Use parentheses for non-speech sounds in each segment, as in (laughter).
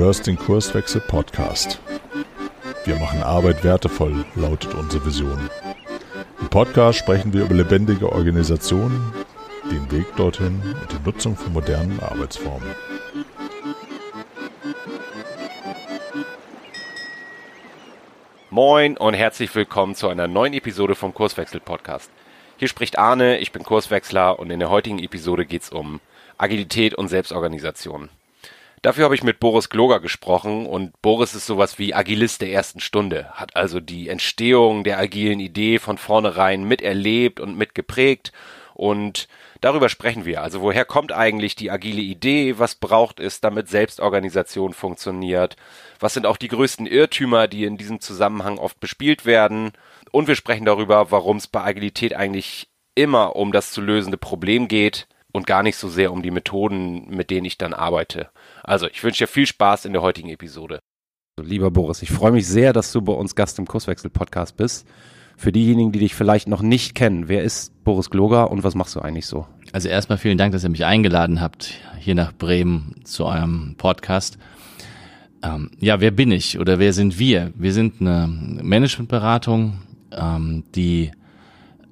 hörst den Kurswechsel Podcast. Wir machen Arbeit wertevoll, lautet unsere Vision. Im Podcast sprechen wir über lebendige Organisationen, den Weg dorthin und die Nutzung von modernen Arbeitsformen. Moin und herzlich willkommen zu einer neuen Episode vom Kurswechsel Podcast. Hier spricht Arne, ich bin Kurswechsler und in der heutigen Episode geht es um Agilität und Selbstorganisation. Dafür habe ich mit Boris Gloger gesprochen und Boris ist sowas wie Agilist der ersten Stunde, hat also die Entstehung der agilen Idee von vornherein miterlebt und mitgeprägt und darüber sprechen wir. Also woher kommt eigentlich die agile Idee? Was braucht es, damit Selbstorganisation funktioniert? Was sind auch die größten Irrtümer, die in diesem Zusammenhang oft bespielt werden? Und wir sprechen darüber, warum es bei Agilität eigentlich immer um das zu lösende Problem geht und gar nicht so sehr um die Methoden, mit denen ich dann arbeite. Also, ich wünsche dir viel Spaß in der heutigen Episode. Lieber Boris, ich freue mich sehr, dass du bei uns Gast im Kurswechsel-Podcast bist. Für diejenigen, die dich vielleicht noch nicht kennen, wer ist Boris Gloger und was machst du eigentlich so? Also erstmal vielen Dank, dass ihr mich eingeladen habt, hier nach Bremen zu eurem Podcast. Ähm, ja, wer bin ich oder wer sind wir? Wir sind eine Managementberatung, ähm, die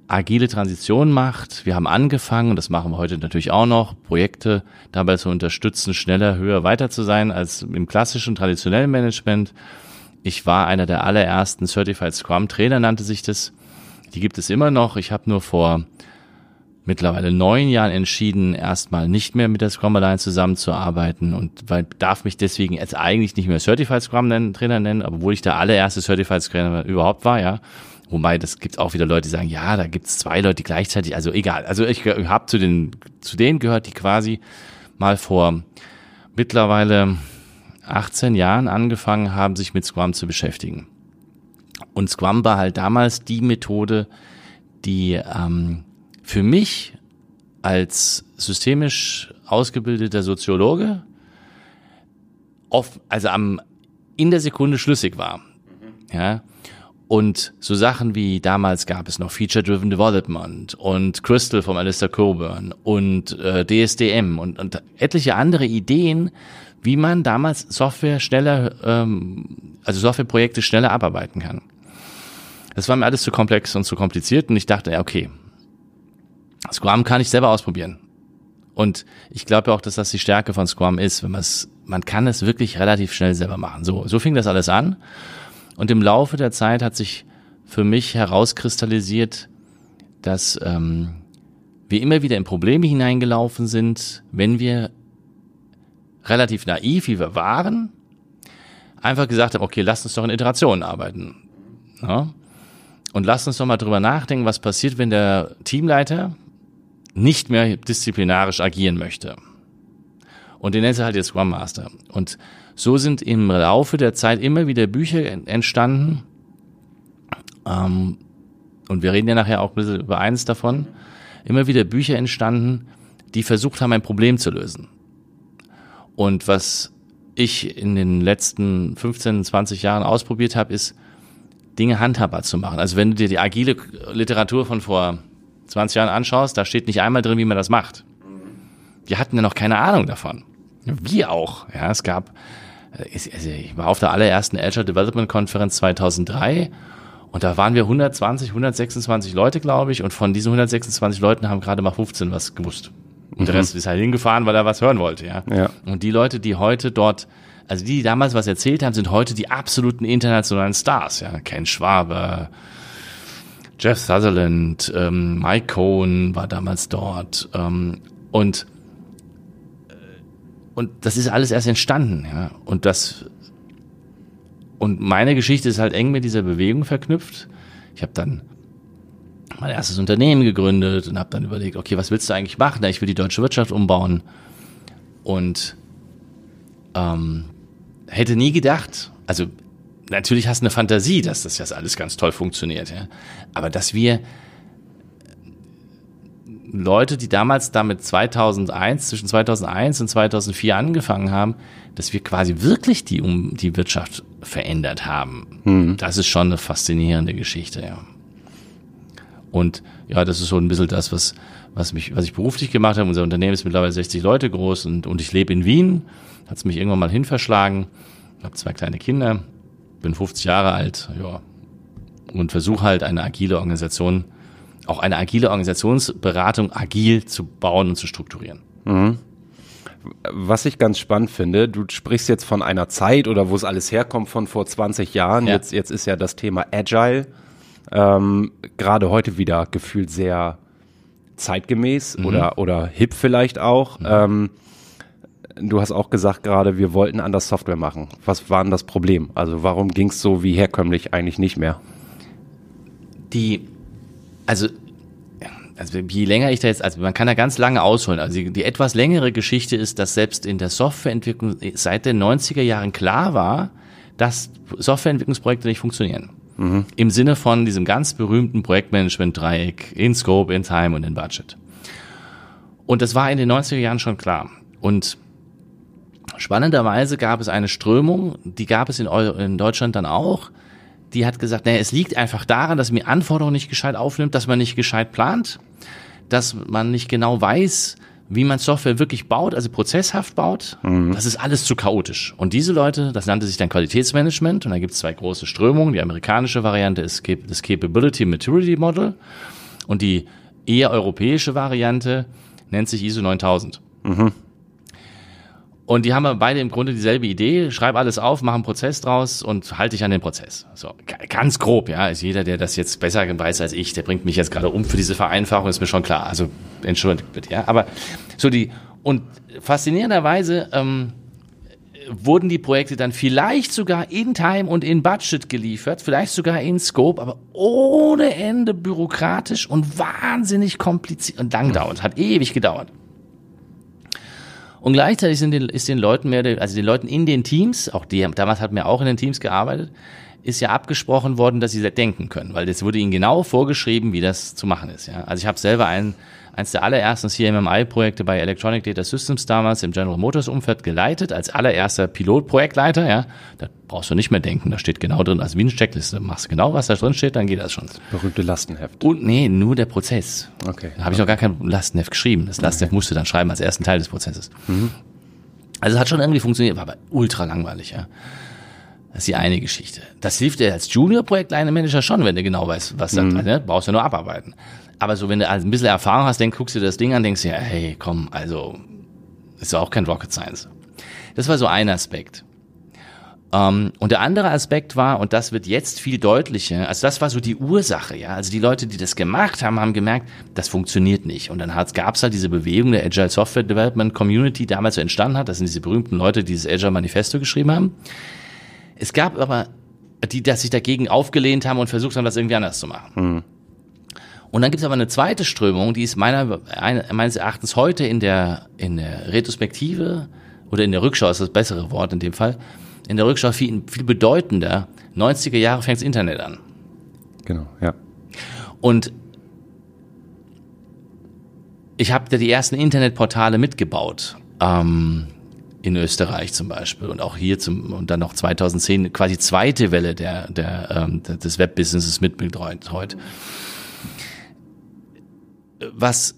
agile Transition macht. Wir haben angefangen, und das machen wir heute natürlich auch noch, Projekte dabei zu unterstützen, schneller, höher, weiter zu sein als im klassischen, traditionellen Management. Ich war einer der allerersten Certified Scrum Trainer, nannte sich das. Die gibt es immer noch. Ich habe nur vor mittlerweile neun Jahren entschieden, erstmal nicht mehr mit der Scrum Alliance zusammenzuarbeiten und weil, darf mich deswegen jetzt eigentlich nicht mehr Certified Scrum Trainer nennen, obwohl ich der allererste Certified Scrum Trainer überhaupt war, ja. Wobei, das gibt auch wieder Leute, die sagen, ja, da gibt's zwei Leute, gleichzeitig, also egal. Also ich habe zu den, zu denen gehört, die quasi mal vor mittlerweile 18 Jahren angefangen haben, sich mit Scrum zu beschäftigen. Und Scrum war halt damals die Methode, die ähm, für mich als systemisch ausgebildeter Soziologe oft, also am, in der Sekunde schlüssig war. Ja, und so Sachen wie damals gab es noch Feature-Driven Development und Crystal vom Alistair Coburn und äh, DSDM und, und etliche andere Ideen, wie man damals Software schneller, ähm, also Softwareprojekte schneller abarbeiten kann. Das war mir alles zu komplex und zu kompliziert und ich dachte, ja, okay, Scrum kann ich selber ausprobieren. Und ich glaube auch, dass das die Stärke von Scrum ist, wenn man es, man kann es wirklich relativ schnell selber machen. So, so fing das alles an. Und im Laufe der Zeit hat sich für mich herauskristallisiert, dass ähm, wir immer wieder in Probleme hineingelaufen sind, wenn wir relativ naiv, wie wir waren, einfach gesagt haben, okay, lass uns doch in Iterationen arbeiten. Ja? Und lass uns doch mal drüber nachdenken, was passiert, wenn der Teamleiter nicht mehr disziplinarisch agieren möchte. Und den nennt er halt jetzt Scrum Master. Und so sind im Laufe der Zeit immer wieder Bücher entstanden. Ähm, und wir reden ja nachher auch ein bisschen über eines davon. Immer wieder Bücher entstanden, die versucht haben, ein Problem zu lösen. Und was ich in den letzten 15, 20 Jahren ausprobiert habe, ist, Dinge handhabbar zu machen. Also wenn du dir die agile Literatur von vor 20 Jahren anschaust, da steht nicht einmal drin, wie man das macht. Wir hatten ja noch keine Ahnung davon. Wir auch. Ja, es gab also ich war auf der allerersten Azure Development Konferenz 2003 und da waren wir 120, 126 Leute, glaube ich, und von diesen 126 Leuten haben gerade mal 15 was gewusst. Und mhm. der Rest ist halt hingefahren, weil er was hören wollte, ja. ja. Und die Leute, die heute dort, also die, die damals was erzählt haben, sind heute die absoluten internationalen Stars, ja. Ken Schwaber, Jeff Sutherland, ähm, Mike Cohn war damals dort. Ähm, und und das ist alles erst entstanden, ja. Und das und meine Geschichte ist halt eng mit dieser Bewegung verknüpft. Ich habe dann mein erstes Unternehmen gegründet und habe dann überlegt, okay, was willst du eigentlich machen? Ich will die deutsche Wirtschaft umbauen und ähm, hätte nie gedacht, also natürlich hast du eine Fantasie, dass das jetzt alles ganz toll funktioniert, ja. Aber dass wir Leute, die damals damit 2001, zwischen 2001 und 2004 angefangen haben, dass wir quasi wirklich die, um die Wirtschaft verändert haben. Mhm. Das ist schon eine faszinierende Geschichte, ja. Und ja, das ist so ein bisschen das, was, was mich, was ich beruflich gemacht habe. Unser Unternehmen ist mittlerweile 60 Leute groß und, und ich lebe in Wien. Hat es mich irgendwann mal hinverschlagen. Habe zwei kleine Kinder, bin 50 Jahre alt, ja, und versuche halt eine agile Organisation, auch eine agile Organisationsberatung agil zu bauen und zu strukturieren. Mhm. Was ich ganz spannend finde, du sprichst jetzt von einer Zeit oder wo es alles herkommt von vor 20 Jahren. Ja. Jetzt, jetzt ist ja das Thema Agile ähm, gerade heute wieder gefühlt sehr zeitgemäß Mhm. oder, oder hip vielleicht auch. Ähm, du hast auch gesagt gerade, wir wollten anders Software machen. Was war denn das Problem? Also warum ging es so wie herkömmlich eigentlich nicht mehr? die, also, also je länger ich da jetzt, also man kann da ganz lange ausholen. Also die, die etwas längere Geschichte ist, dass selbst in der Softwareentwicklung seit den 90er Jahren klar war, dass Softwareentwicklungsprojekte nicht funktionieren. Im Sinne von diesem ganz berühmten Projektmanagement-Dreieck in Scope, in Time und in Budget. Und das war in den 90er Jahren schon klar. Und spannenderweise gab es eine Strömung, die gab es in, in Deutschland dann auch, die hat gesagt, naja, es liegt einfach daran, dass man Anforderungen nicht gescheit aufnimmt, dass man nicht gescheit plant, dass man nicht genau weiß, wie man Software wirklich baut, also prozesshaft baut. Das ist alles zu chaotisch. Und diese Leute, das nannte sich dann Qualitätsmanagement. Und da gibt es zwei große Strömungen. Die amerikanische Variante ist das Capability Maturity Model. Und die eher europäische Variante nennt sich ISO 9000. Und die haben beide im Grunde dieselbe Idee. Schreib alles auf, mach einen Prozess draus und halte dich an den Prozess. So, ga- ganz grob, ja. Ist jeder, der das jetzt besser weiß als ich, der bringt mich jetzt gerade um für diese Vereinfachung, ist mir schon klar. Also, entschuldigt bitte, ja. Aber so die, und faszinierenderweise, ähm, wurden die Projekte dann vielleicht sogar in Time und in Budget geliefert, vielleicht sogar in Scope, aber ohne Ende bürokratisch und wahnsinnig kompliziert und lang dauert. Hat ewig gedauert. Und gleichzeitig sind den, ist den Leuten mehr, also den Leuten in den Teams, auch die, damals hatten wir auch in den Teams gearbeitet, ist ja abgesprochen worden, dass sie denken können, weil das wurde ihnen genau vorgeschrieben, wie das zu machen ist. Ja. Also ich habe selber ein, eins der allerersten CMMI-Projekte bei Electronic Data Systems damals im General Motors Umfeld geleitet, als allererster Pilotprojektleiter. Ja. Da brauchst du nicht mehr denken, da steht genau drin, also wie eine Checkliste. Machst du genau, was da drin steht, dann geht das schon. Berühmte Lastenheft. Und nee, nur der Prozess. Okay. Da habe ich noch gar kein Lastenheft geschrieben. Das Lastenheft musst du dann schreiben als ersten Teil des Prozesses. Also es hat schon irgendwie funktioniert, war aber ultra langweilig, ja. Das ist die eine Geschichte. Das hilft dir als Junior-Projektline-Manager schon, wenn du genau weißt, was da ne? brauchst du nur abarbeiten. Aber so, wenn du ein bisschen Erfahrung hast, dann guckst du dir das Ding an, denkst dir, hey, komm, also, ist ja auch kein Rocket Science. Das war so ein Aspekt. Ähm, und der andere Aspekt war, und das wird jetzt viel deutlicher, also das war so die Ursache, ja. Also die Leute, die das gemacht haben, haben gemerkt, das funktioniert nicht. Und dann gab es halt diese Bewegung der Agile Software Development Community, die damals so entstanden hat. Das sind diese berühmten Leute, die dieses Agile Manifesto geschrieben haben. Es gab aber die, die sich dagegen aufgelehnt haben und versucht haben, das irgendwie anders zu machen. Und dann gibt es aber eine zweite Strömung, die ist meiner, ein- meines Erachtens heute in der, in der Retrospektive oder in der Rückschau ist das bessere Wort in dem Fall, in der Rückschau viel, viel bedeutender. 90er Jahre fängt das Internet an. Genau, ja. Und ich habe da die ersten Internetportale mitgebaut. Ähm, in Österreich zum Beispiel und auch hier zum und dann noch 2010 quasi zweite Welle der, der, ähm, des Webbusinesses mitbetreut heute. Was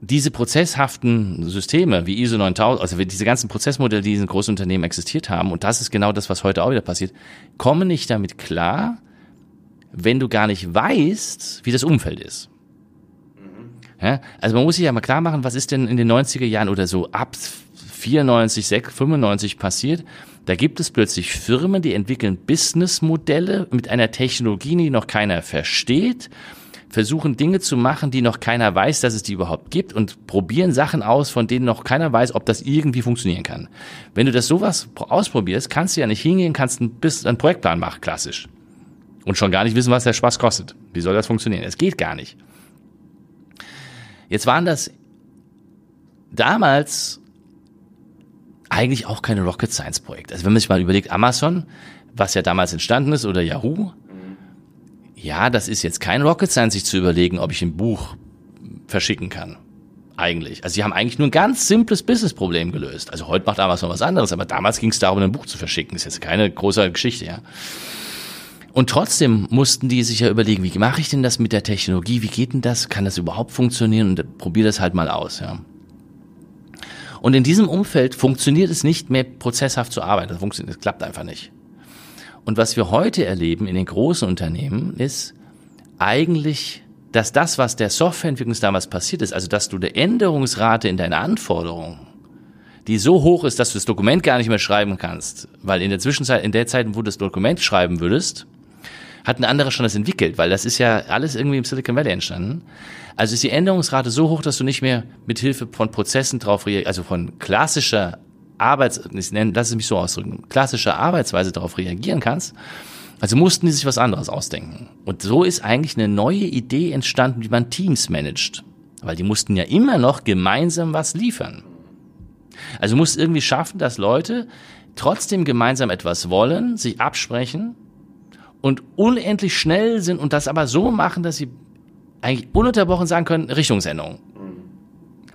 diese prozesshaften Systeme wie ISO 9000, also diese ganzen Prozessmodelle, die in großen Unternehmen existiert haben, und das ist genau das, was heute auch wieder passiert, kommen nicht damit klar, wenn du gar nicht weißt, wie das Umfeld ist. Ja? Also man muss sich ja mal klar machen, was ist denn in den 90er Jahren oder so ab 94, 6, 95 passiert. Da gibt es plötzlich Firmen, die entwickeln Businessmodelle mit einer Technologie, die noch keiner versteht, versuchen Dinge zu machen, die noch keiner weiß, dass es die überhaupt gibt und probieren Sachen aus, von denen noch keiner weiß, ob das irgendwie funktionieren kann. Wenn du das sowas ausprobierst, kannst du ja nicht hingehen, kannst einen, Bis- einen Projektplan machen, klassisch. Und schon gar nicht wissen, was der Spaß kostet. Wie soll das funktionieren? Es geht gar nicht. Jetzt waren das damals eigentlich auch keine Rocket Science Projekte. Also wenn man sich mal überlegt, Amazon, was ja damals entstanden ist, oder Yahoo, ja, das ist jetzt kein Rocket Science, sich zu überlegen, ob ich ein Buch verschicken kann. Eigentlich. Also sie haben eigentlich nur ein ganz simples Businessproblem gelöst. Also heute macht Amazon was anderes, aber damals ging es darum, ein Buch zu verschicken. ist jetzt keine große Geschichte, ja. Und trotzdem mussten die sich ja überlegen, wie mache ich denn das mit der Technologie? Wie geht denn das? Kann das überhaupt funktionieren? Und probier das halt mal aus, ja. Und in diesem Umfeld funktioniert es nicht mehr prozesshaft zu arbeiten. Das funktioniert, das klappt einfach nicht. Und was wir heute erleben in den großen Unternehmen ist eigentlich, dass das, was der Softwareentwicklung damals passiert ist, also dass du eine Änderungsrate in deiner Anforderung, die so hoch ist, dass du das Dokument gar nicht mehr schreiben kannst, weil in der Zwischenzeit, in der Zeit, wo du das Dokument schreiben würdest, hat ein anderer schon das entwickelt, weil das ist ja alles irgendwie im Silicon Valley entstanden. Also ist die Änderungsrate so hoch, dass du nicht mehr mit Hilfe von Prozessen drauf reagierst, also von klassischer Arbeits, ich nenne, lass es mich so ausdrücken, klassischer Arbeitsweise darauf reagieren kannst. Also mussten die sich was anderes ausdenken. Und so ist eigentlich eine neue Idee entstanden, wie man Teams managt. Weil die mussten ja immer noch gemeinsam was liefern. Also musst irgendwie schaffen, dass Leute trotzdem gemeinsam etwas wollen, sich absprechen und unendlich schnell sind und das aber so machen, dass sie eigentlich ununterbrochen sagen können, Richtungsänderung.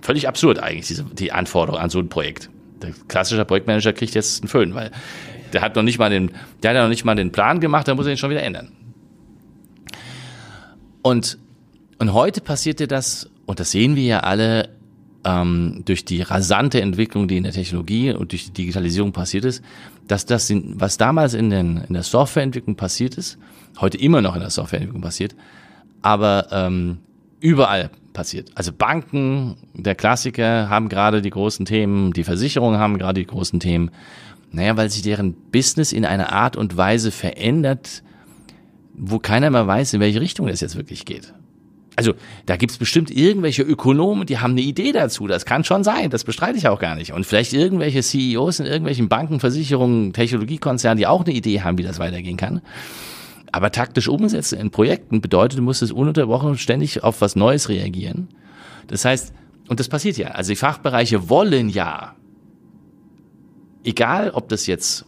Völlig absurd eigentlich, diese, die Anforderung an so ein Projekt. Der klassische Projektmanager kriegt jetzt einen Föhn, weil der hat noch nicht mal den, der hat ja noch nicht mal den Plan gemacht, da muss er ihn schon wieder ändern. Und, und heute passierte das, und das sehen wir ja alle, ähm, durch die rasante Entwicklung, die in der Technologie und durch die Digitalisierung passiert ist, dass das, was damals in, den, in der Softwareentwicklung passiert ist, heute immer noch in der Softwareentwicklung passiert, aber ähm, überall passiert. Also Banken, der Klassiker, haben gerade die großen Themen, die Versicherungen haben gerade die großen Themen. Naja, weil sich deren Business in einer Art und Weise verändert, wo keiner mehr weiß, in welche Richtung es jetzt wirklich geht. Also da gibt's bestimmt irgendwelche Ökonomen, die haben eine Idee dazu. Das kann schon sein, das bestreite ich auch gar nicht. Und vielleicht irgendwelche CEOs in irgendwelchen Banken, Versicherungen, Technologiekonzernen, die auch eine Idee haben, wie das weitergehen kann. Aber taktisch umsetzen in Projekten bedeutet, du musst es ununterbrochen ständig auf was Neues reagieren. Das heißt, und das passiert ja. Also die Fachbereiche wollen ja, egal ob das jetzt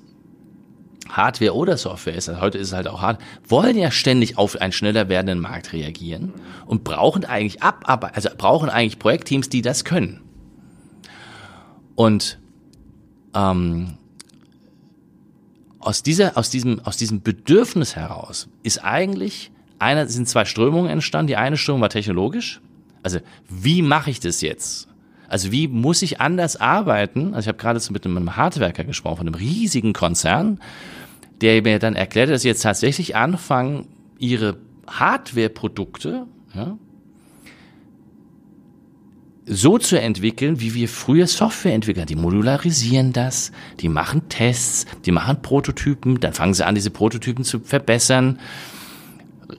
Hardware oder Software ist, also heute ist es halt auch hart, wollen ja ständig auf einen schneller werdenden Markt reagieren und brauchen eigentlich ab, also brauchen eigentlich Projektteams, die das können. Und ähm, aus dieser, aus diesem, aus diesem Bedürfnis heraus ist eigentlich einer, sind zwei Strömungen entstanden. Die eine Strömung war technologisch. Also, wie mache ich das jetzt? Also, wie muss ich anders arbeiten? Also, ich habe gerade mit einem Hardwerker gesprochen, von einem riesigen Konzern, der mir dann erklärte, dass sie jetzt tatsächlich anfangen, ihre Hardware-Produkte, ja, so zu entwickeln, wie wir früher Software entwickeln. Die modularisieren das, die machen Tests, die machen Prototypen, dann fangen sie an, diese Prototypen zu verbessern,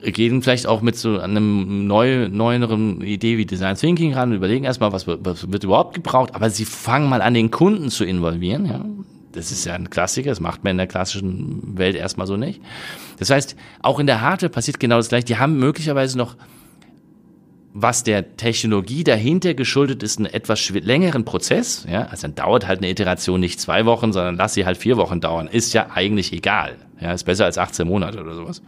gehen vielleicht auch mit so einem neu, neueren Idee wie Design Thinking ran überlegen erstmal, was, was wird überhaupt gebraucht, aber sie fangen mal an, den Kunden zu involvieren, ja. Das ist ja ein Klassiker, das macht man in der klassischen Welt erstmal so nicht. Das heißt, auch in der Hardware passiert genau das gleiche. Die haben möglicherweise noch was der Technologie dahinter geschuldet ist, einen etwas längeren Prozess. Ja, also dann dauert halt eine Iteration nicht zwei Wochen, sondern lass sie halt vier Wochen dauern. Ist ja eigentlich egal. Ja, ist besser als 18 Monate oder sowas.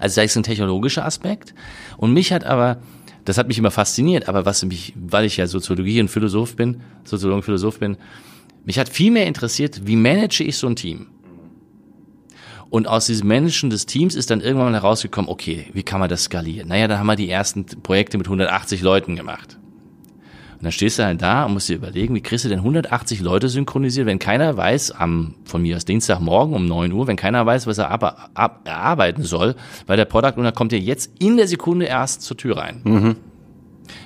Also da ist ein technologischer Aspekt. Und mich hat aber, das hat mich immer fasziniert, aber was mich, weil ich ja Soziologie und Philosoph bin, Soziologe und Philosoph bin, mich hat viel mehr interessiert, wie manage ich so ein Team? Und aus diesem Managen des Teams ist dann irgendwann mal herausgekommen, okay, wie kann man das skalieren? Naja, dann haben wir die ersten Projekte mit 180 Leuten gemacht. Und dann stehst du halt da und musst dir überlegen, wie kriegst du denn 180 Leute synchronisiert, wenn keiner weiß, am, von mir aus Dienstagmorgen um 9 Uhr, wenn keiner weiß, was er ab, ab, erarbeiten soll, weil der Product Owner kommt ja jetzt in der Sekunde erst zur Tür rein. Mhm.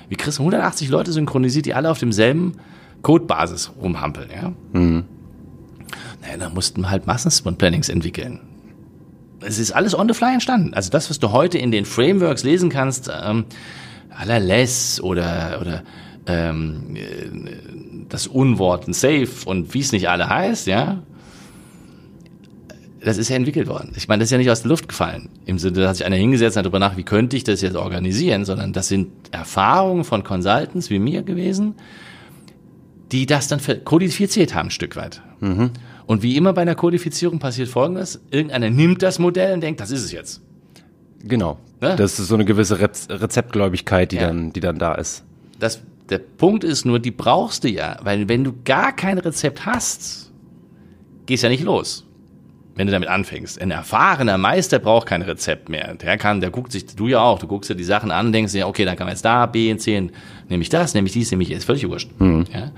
Wie kriegst du 180 Leute synchronisiert, die alle auf demselben Codebasis rumhampeln, ja? Mhm. Naja, dann mussten wir halt Massensprint-Plannings entwickeln es ist alles on the fly entstanden. Also das, was du heute in den Frameworks lesen kannst, ähm, à la Less oder, oder ähm, äh, das Unwort ein Safe und wie es nicht alle heißt, ja, das ist ja entwickelt worden. Ich meine, das ist ja nicht aus der Luft gefallen. Im Sinne, da hat sich einer hingesetzt und darüber nach, wie könnte ich das jetzt organisieren, sondern das sind Erfahrungen von Consultants wie mir gewesen, die das dann kodifiziert haben, ein Stück weit. Mhm. Und wie immer bei einer Kodifizierung passiert Folgendes. Irgendeiner nimmt das Modell und denkt, das ist es jetzt. Genau. Ne? Das ist so eine gewisse Rezeptgläubigkeit, die, ja. dann, die dann da ist. Das, der Punkt ist nur, die brauchst du ja. Weil wenn du gar kein Rezept hast, gehst ja nicht los. Wenn du damit anfängst. Ein erfahrener Meister braucht kein Rezept mehr. Der kann, der guckt sich, du ja auch, du guckst dir die Sachen an, denkst dir, okay, dann kann man jetzt da, B, C, nehme ich das, nehme ich dies, nehme ich, ist völlig wurscht. Mhm. Ja?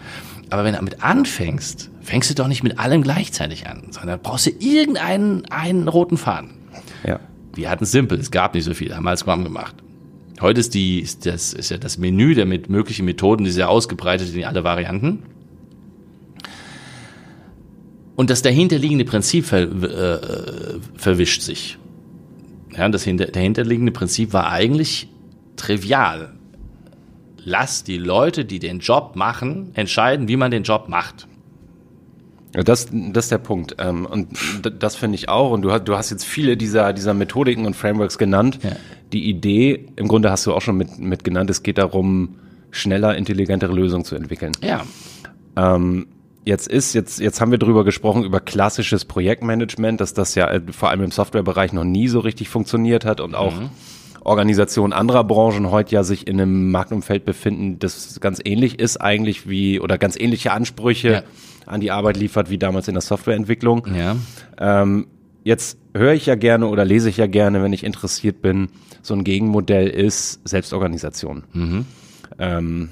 Aber wenn du damit anfängst, fängst du doch nicht mit allem gleichzeitig an, sondern brauchst du irgendeinen einen roten Faden. Ja. Wir hatten es simpel, es gab nicht so viel, haben wir als Scrum gemacht. Heute ist die, ist das, ist ja das Menü der mit möglichen Methoden, die sehr ausgebreitet in alle Varianten. Und das dahinterliegende Prinzip ver, äh, verwischt sich. Ja, das hinter, dahinterliegende Prinzip war eigentlich trivial. Lass die Leute, die den Job machen, entscheiden, wie man den Job macht. Das, das ist der Punkt. Ähm, und das finde ich auch. Und du hast, du hast jetzt viele dieser, dieser Methodiken und Frameworks genannt. Ja. Die Idee, im Grunde hast du auch schon mit, mit genannt, es geht darum, schneller, intelligentere Lösungen zu entwickeln. Ja. Ähm, jetzt ist, jetzt, jetzt haben wir drüber gesprochen, über klassisches Projektmanagement, dass das ja äh, vor allem im Softwarebereich noch nie so richtig funktioniert hat und auch mhm. Organisationen anderer Branchen heute ja sich in einem Marktumfeld befinden, das ganz ähnlich ist eigentlich wie, oder ganz ähnliche Ansprüche ja. an die Arbeit liefert wie damals in der Softwareentwicklung. Ja. Ähm, jetzt höre ich ja gerne oder lese ich ja gerne, wenn ich interessiert bin, so ein Gegenmodell ist Selbstorganisation. Mhm. Ähm,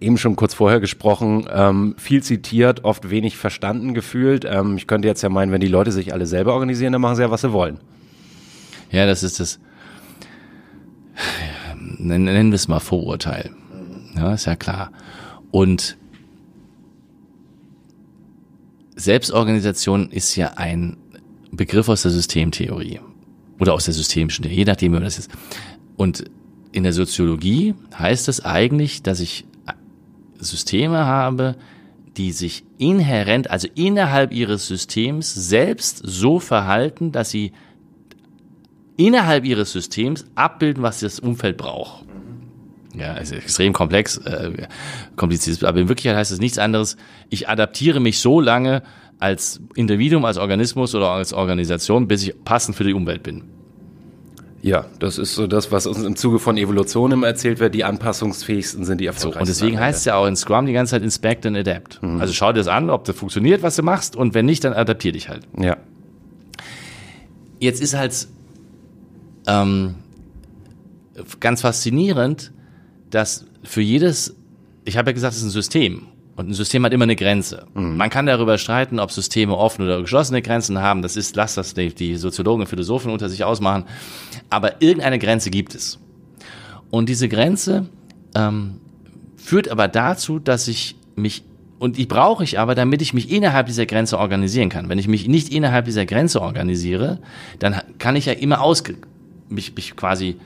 eben schon kurz vorher gesprochen, ähm, viel zitiert, oft wenig verstanden gefühlt. Ähm, ich könnte jetzt ja meinen, wenn die Leute sich alle selber organisieren, dann machen sie ja, was sie wollen. Ja, das ist das, nennen wir es mal Vorurteil. Ja, ist ja klar. Und Selbstorganisation ist ja ein Begriff aus der Systemtheorie oder aus der systemischen, je nachdem, wie man das ist. Und in der Soziologie heißt es eigentlich, dass ich Systeme habe, die sich inhärent, also innerhalb ihres Systems selbst so verhalten, dass sie innerhalb ihres Systems abbilden, was das Umfeld braucht. Ja, ist extrem komplex, äh, kompliziert, aber in Wirklichkeit heißt es nichts anderes. Ich adaptiere mich so lange als Individuum, als Organismus oder als Organisation, bis ich passend für die Umwelt bin. Ja, das ist so das, was uns im Zuge von Evolution immer erzählt wird. Die anpassungsfähigsten sind die erfolgreichsten. So, und deswegen heißt es ja auch in Scrum die ganze Zeit Inspect and Adapt. Mhm. Also schau dir das an, ob das funktioniert, was du machst, und wenn nicht, dann adaptier dich halt. Ja. Jetzt ist halt ähm, ganz faszinierend, dass für jedes, ich habe ja gesagt, es ist ein System. Und ein System hat immer eine Grenze. Mhm. Man kann darüber streiten, ob Systeme offene oder geschlossene Grenzen haben. Das ist, lass das die, die Soziologen und Philosophen unter sich ausmachen. Aber irgendeine Grenze gibt es. Und diese Grenze ähm, führt aber dazu, dass ich mich und die brauche ich aber, damit ich mich innerhalb dieser Grenze organisieren kann. Wenn ich mich nicht innerhalb dieser Grenze organisiere, dann kann ich ja immer aus, mich, mich quasi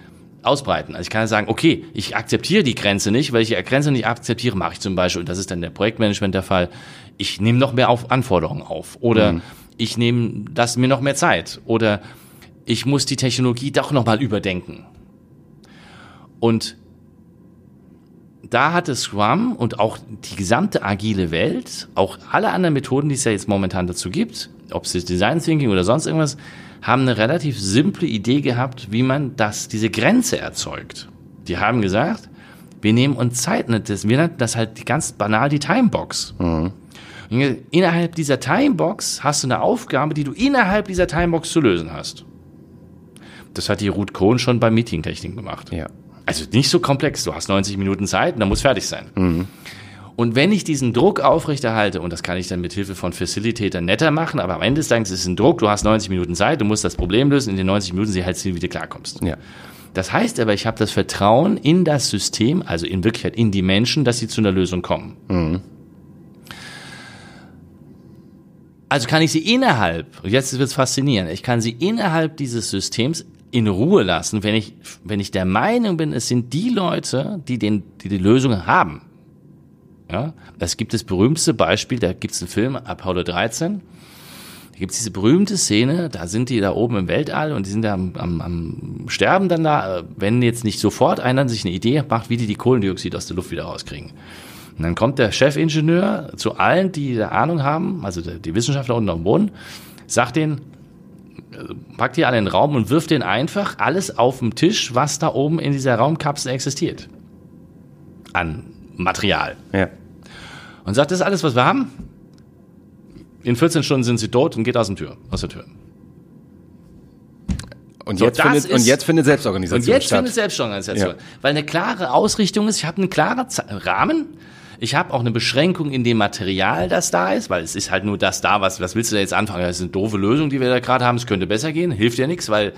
ausbreiten. Also ich kann ja sagen, okay, ich akzeptiere die Grenze nicht, weil ich die Grenze nicht akzeptiere, mache ich zum Beispiel, und das ist dann der Projektmanagement der Fall, ich nehme noch mehr auf Anforderungen auf oder mhm. ich nehme das mir noch mehr Zeit oder ich muss die Technologie doch nochmal überdenken. Und da hatte Scrum und auch die gesamte agile Welt, auch alle anderen Methoden, die es ja jetzt momentan dazu gibt, ob es Design Thinking oder sonst irgendwas, haben eine relativ simple Idee gehabt, wie man das, diese Grenze erzeugt. Die haben gesagt, wir nehmen uns Zeit, das, wir nennen das halt ganz banal die Timebox. Mhm. Innerhalb dieser Timebox hast du eine Aufgabe, die du innerhalb dieser Timebox zu lösen hast. Das hat die Ruth Kohn schon bei Meetingtechnik gemacht. Ja. Also nicht so komplex. Du hast 90 Minuten Zeit und dann muss fertig sein. Mhm. Und wenn ich diesen Druck aufrechterhalte, und das kann ich dann mit Hilfe von Facilitator netter machen, aber am Ende des Tages ist es ein Druck, du hast 90 Minuten Zeit, du musst das Problem lösen, in den 90 Minuten sie halt wie du klarkommst. Ja. Das heißt aber, ich habe das Vertrauen in das System, also in Wirklichkeit in die Menschen, dass sie zu einer Lösung kommen. Mhm. Also kann ich sie innerhalb, und jetzt wird es faszinierend, ich kann sie innerhalb dieses Systems in Ruhe lassen, wenn ich, wenn ich der Meinung bin, es sind die Leute, die, den, die die Lösung haben. Ja, es gibt das berühmteste Beispiel, da gibt es einen Film, Apollo 13. Da gibt es diese berühmte Szene, da sind die da oben im Weltall und die sind da am, am, am Sterben dann da, wenn jetzt nicht sofort einer sich eine Idee macht, wie die die Kohlendioxid aus der Luft wieder rauskriegen. Und dann kommt der Chefingenieur zu allen, die da Ahnung haben, also die Wissenschaftler unten am Boden, sagt denen, packt die alle in den Raum und wirft denen einfach alles auf den Tisch, was da oben in dieser Raumkapsel existiert. An Material. Ja und sagt, das ist alles, was wir haben. In 14 Stunden sind sie tot und geht aus, dem Tür, aus der Tür. Und, So, jetzt, findet, ist- und jetzt findet Selbstorganisation Und jetzt statt. findet Selbstorganisation. Ja. Weil eine klare Ausrichtung ist, ich habe einen klaren Rahmen, ich habe auch eine Beschränkung in dem Material, das da ist, weil es ist halt nur das da, was, was willst du da jetzt anfangen? Das ist eine doofe Lösung, die wir da gerade haben, es könnte besser gehen, hilft ja nichts, weil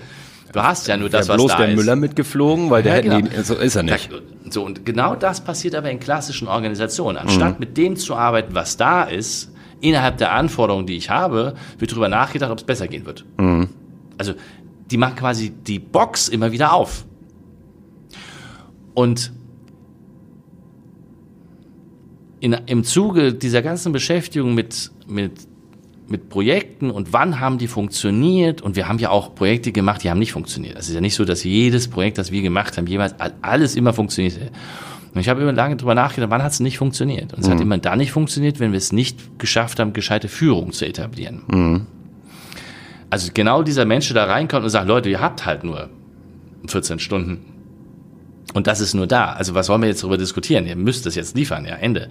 du hast ja nur das, was bloß da der ist. Müller mitgeflogen, weil der Ja, hätten genau. die, so ist er nicht. So, und genau das passiert aber in klassischen Organisationen. Anstatt mit dem zu arbeiten, was da ist, innerhalb der Anforderungen, die ich habe, wird darüber nachgedacht, ob es besser gehen wird. Also, die machen quasi die Box immer wieder auf. Und in, im Zuge dieser ganzen Beschäftigung mit, mit, mit Projekten und wann haben die funktioniert und wir haben ja auch Projekte gemacht, die haben nicht funktioniert. Es ist ja nicht so, dass jedes Projekt, das wir gemacht haben, jeweils all- alles immer funktioniert. Und ich habe immer lange drüber nachgedacht, wann hat es nicht funktioniert? Und es hat immer dann nicht funktioniert, wenn wir es nicht geschafft haben, gescheite Führung zu etablieren. Also genau dieser Mensch, der da reinkommt und sagt, Leute, ihr habt halt nur 14 Stunden. Und das ist nur da. Also was wollen wir jetzt darüber diskutieren? Ihr müsst das jetzt liefern, ja, Ende.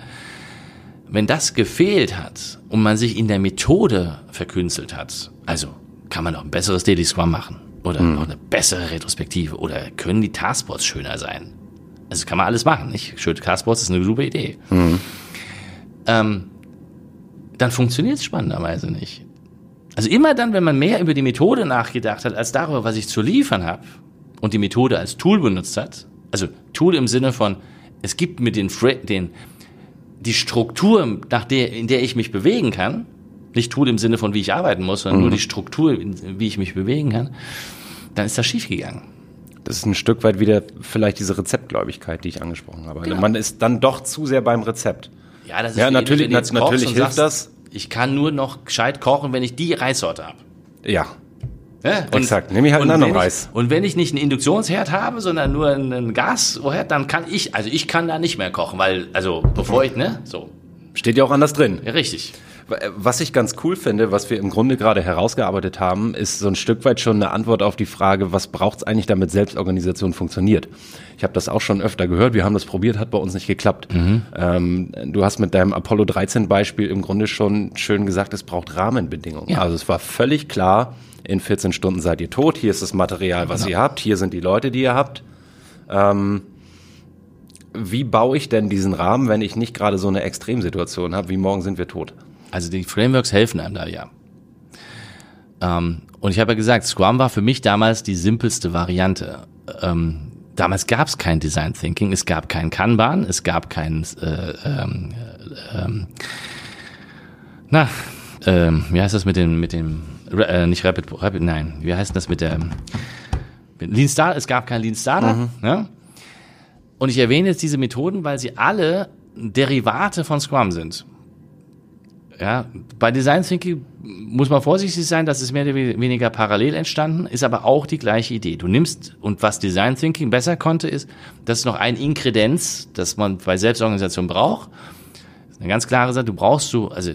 Wenn das gefehlt hat und man sich in der Methode verkünstelt hat, also kann man noch ein besseres Daily Scrum machen oder noch eine bessere Retrospektive oder können die Taskboards schöner sein? Also kann man alles machen, nicht? Schöne Taskboards ist eine super Idee. Ähm, dann funktioniert es spannenderweise nicht. Also immer dann, wenn man mehr über die Methode nachgedacht hat, als darüber, was ich zu liefern habe und die Methode als Tool benutzt hat, also Tool im Sinne von, es gibt mir den, den die Struktur, nach der, in der ich mich bewegen kann, nicht Tool im Sinne von, wie ich arbeiten muss, sondern nur die Struktur, wie ich mich bewegen kann, dann ist das schiefgegangen. Das ist ein Stück weit wieder vielleicht diese Rezeptgläubigkeit, die ich angesprochen habe. Also Genau. Man ist dann doch zu sehr beim Rezept. Ja, das ist Ja, natürlich- natürlich hilft das. Ich kann nur noch gescheit kochen, wenn ich die Reissorte habe. Ja, Ja, Exakt. Nehme ich halt einen und anderen wenn Reis. Ich, und wenn ich nicht einen Induktionsherd habe, sondern nur einen, einen Gasherd, dann kann ich, also ich kann da nicht mehr kochen, weil, also bevor ich, ne, so, steht ja auch anders drin. ja, richtig. Was ich ganz cool finde, was wir im Grunde gerade herausgearbeitet haben, ist so ein Stück weit schon eine Antwort auf die Frage, was braucht es eigentlich, damit Selbstorganisation funktioniert. Ich habe das auch schon öfter gehört, wir haben das probiert, hat bei uns nicht geklappt. Ähm, du hast mit deinem Apollo 13 Beispiel im Grunde schon schön gesagt, es braucht Rahmenbedingungen. Ja. Also es war völlig klar, in 14 Stunden seid ihr tot, hier ist das Material, was ihr habt, hier sind die Leute, die ihr habt. Ähm, wie baue ich denn diesen Rahmen, wenn ich nicht gerade so eine Extremsituation habe, wie morgen sind wir tot? Also die Frameworks helfen einem da ja. Ähm, und ich habe ja gesagt, Scrum war für mich damals die simpelste Variante. Ähm, damals gab es kein Design Thinking, es gab kein Kanban, es gab kein, äh, ähm, äh, ähm, na, ähm, wie heißt das mit dem, mit dem, äh, nicht Rapid, Rapid, nein, wie heißt das mit der, mit Lean Startup, es gab kein Lean Startup, ne? Und ich erwähne jetzt diese Methoden, weil sie alle Derivate von Scrum sind. Ja, bei Design Thinking muss man vorsichtig sein, das ist mehr oder weniger parallel entstanden, ist aber auch die gleiche Idee. Du nimmst, und was Design Thinking besser konnte, ist, das ist noch ein Inkredenz, das man bei Selbstorganisation braucht. Das ist eine ganz klare Sache, du brauchst so, also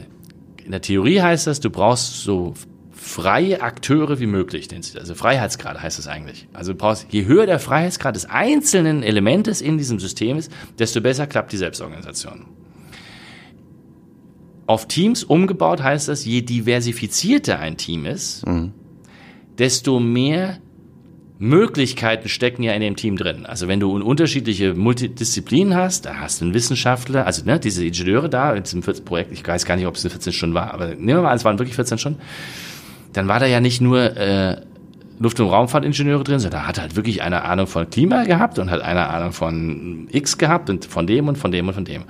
in der Theorie heißt das, du brauchst so freie Akteure wie möglich, nennt sich das. also Freiheitsgrad heißt es eigentlich. Also du brauchst, je höher der Freiheitsgrad des einzelnen Elementes in diesem System ist, desto besser klappt die Selbstorganisation. Auf Teams umgebaut heißt das, je diversifizierter ein Team ist, desto mehr Möglichkeiten stecken ja in dem Team drin. Also wenn du unterschiedliche Multidisziplinen hast, da hast du einen Wissenschaftler, also ne, diese Ingenieure da in diesem 14 Projekt, ich weiß gar nicht, ob es eine 14 Stunden war, aber nehmen wir mal, an, es waren wirklich 14 Stunden, dann war da ja nicht nur äh, Luft- und Raumfahrtingenieure drin, sondern da hat halt wirklich eine Ahnung von Klima gehabt und hat eine Ahnung von X gehabt und von dem und von dem und von dem.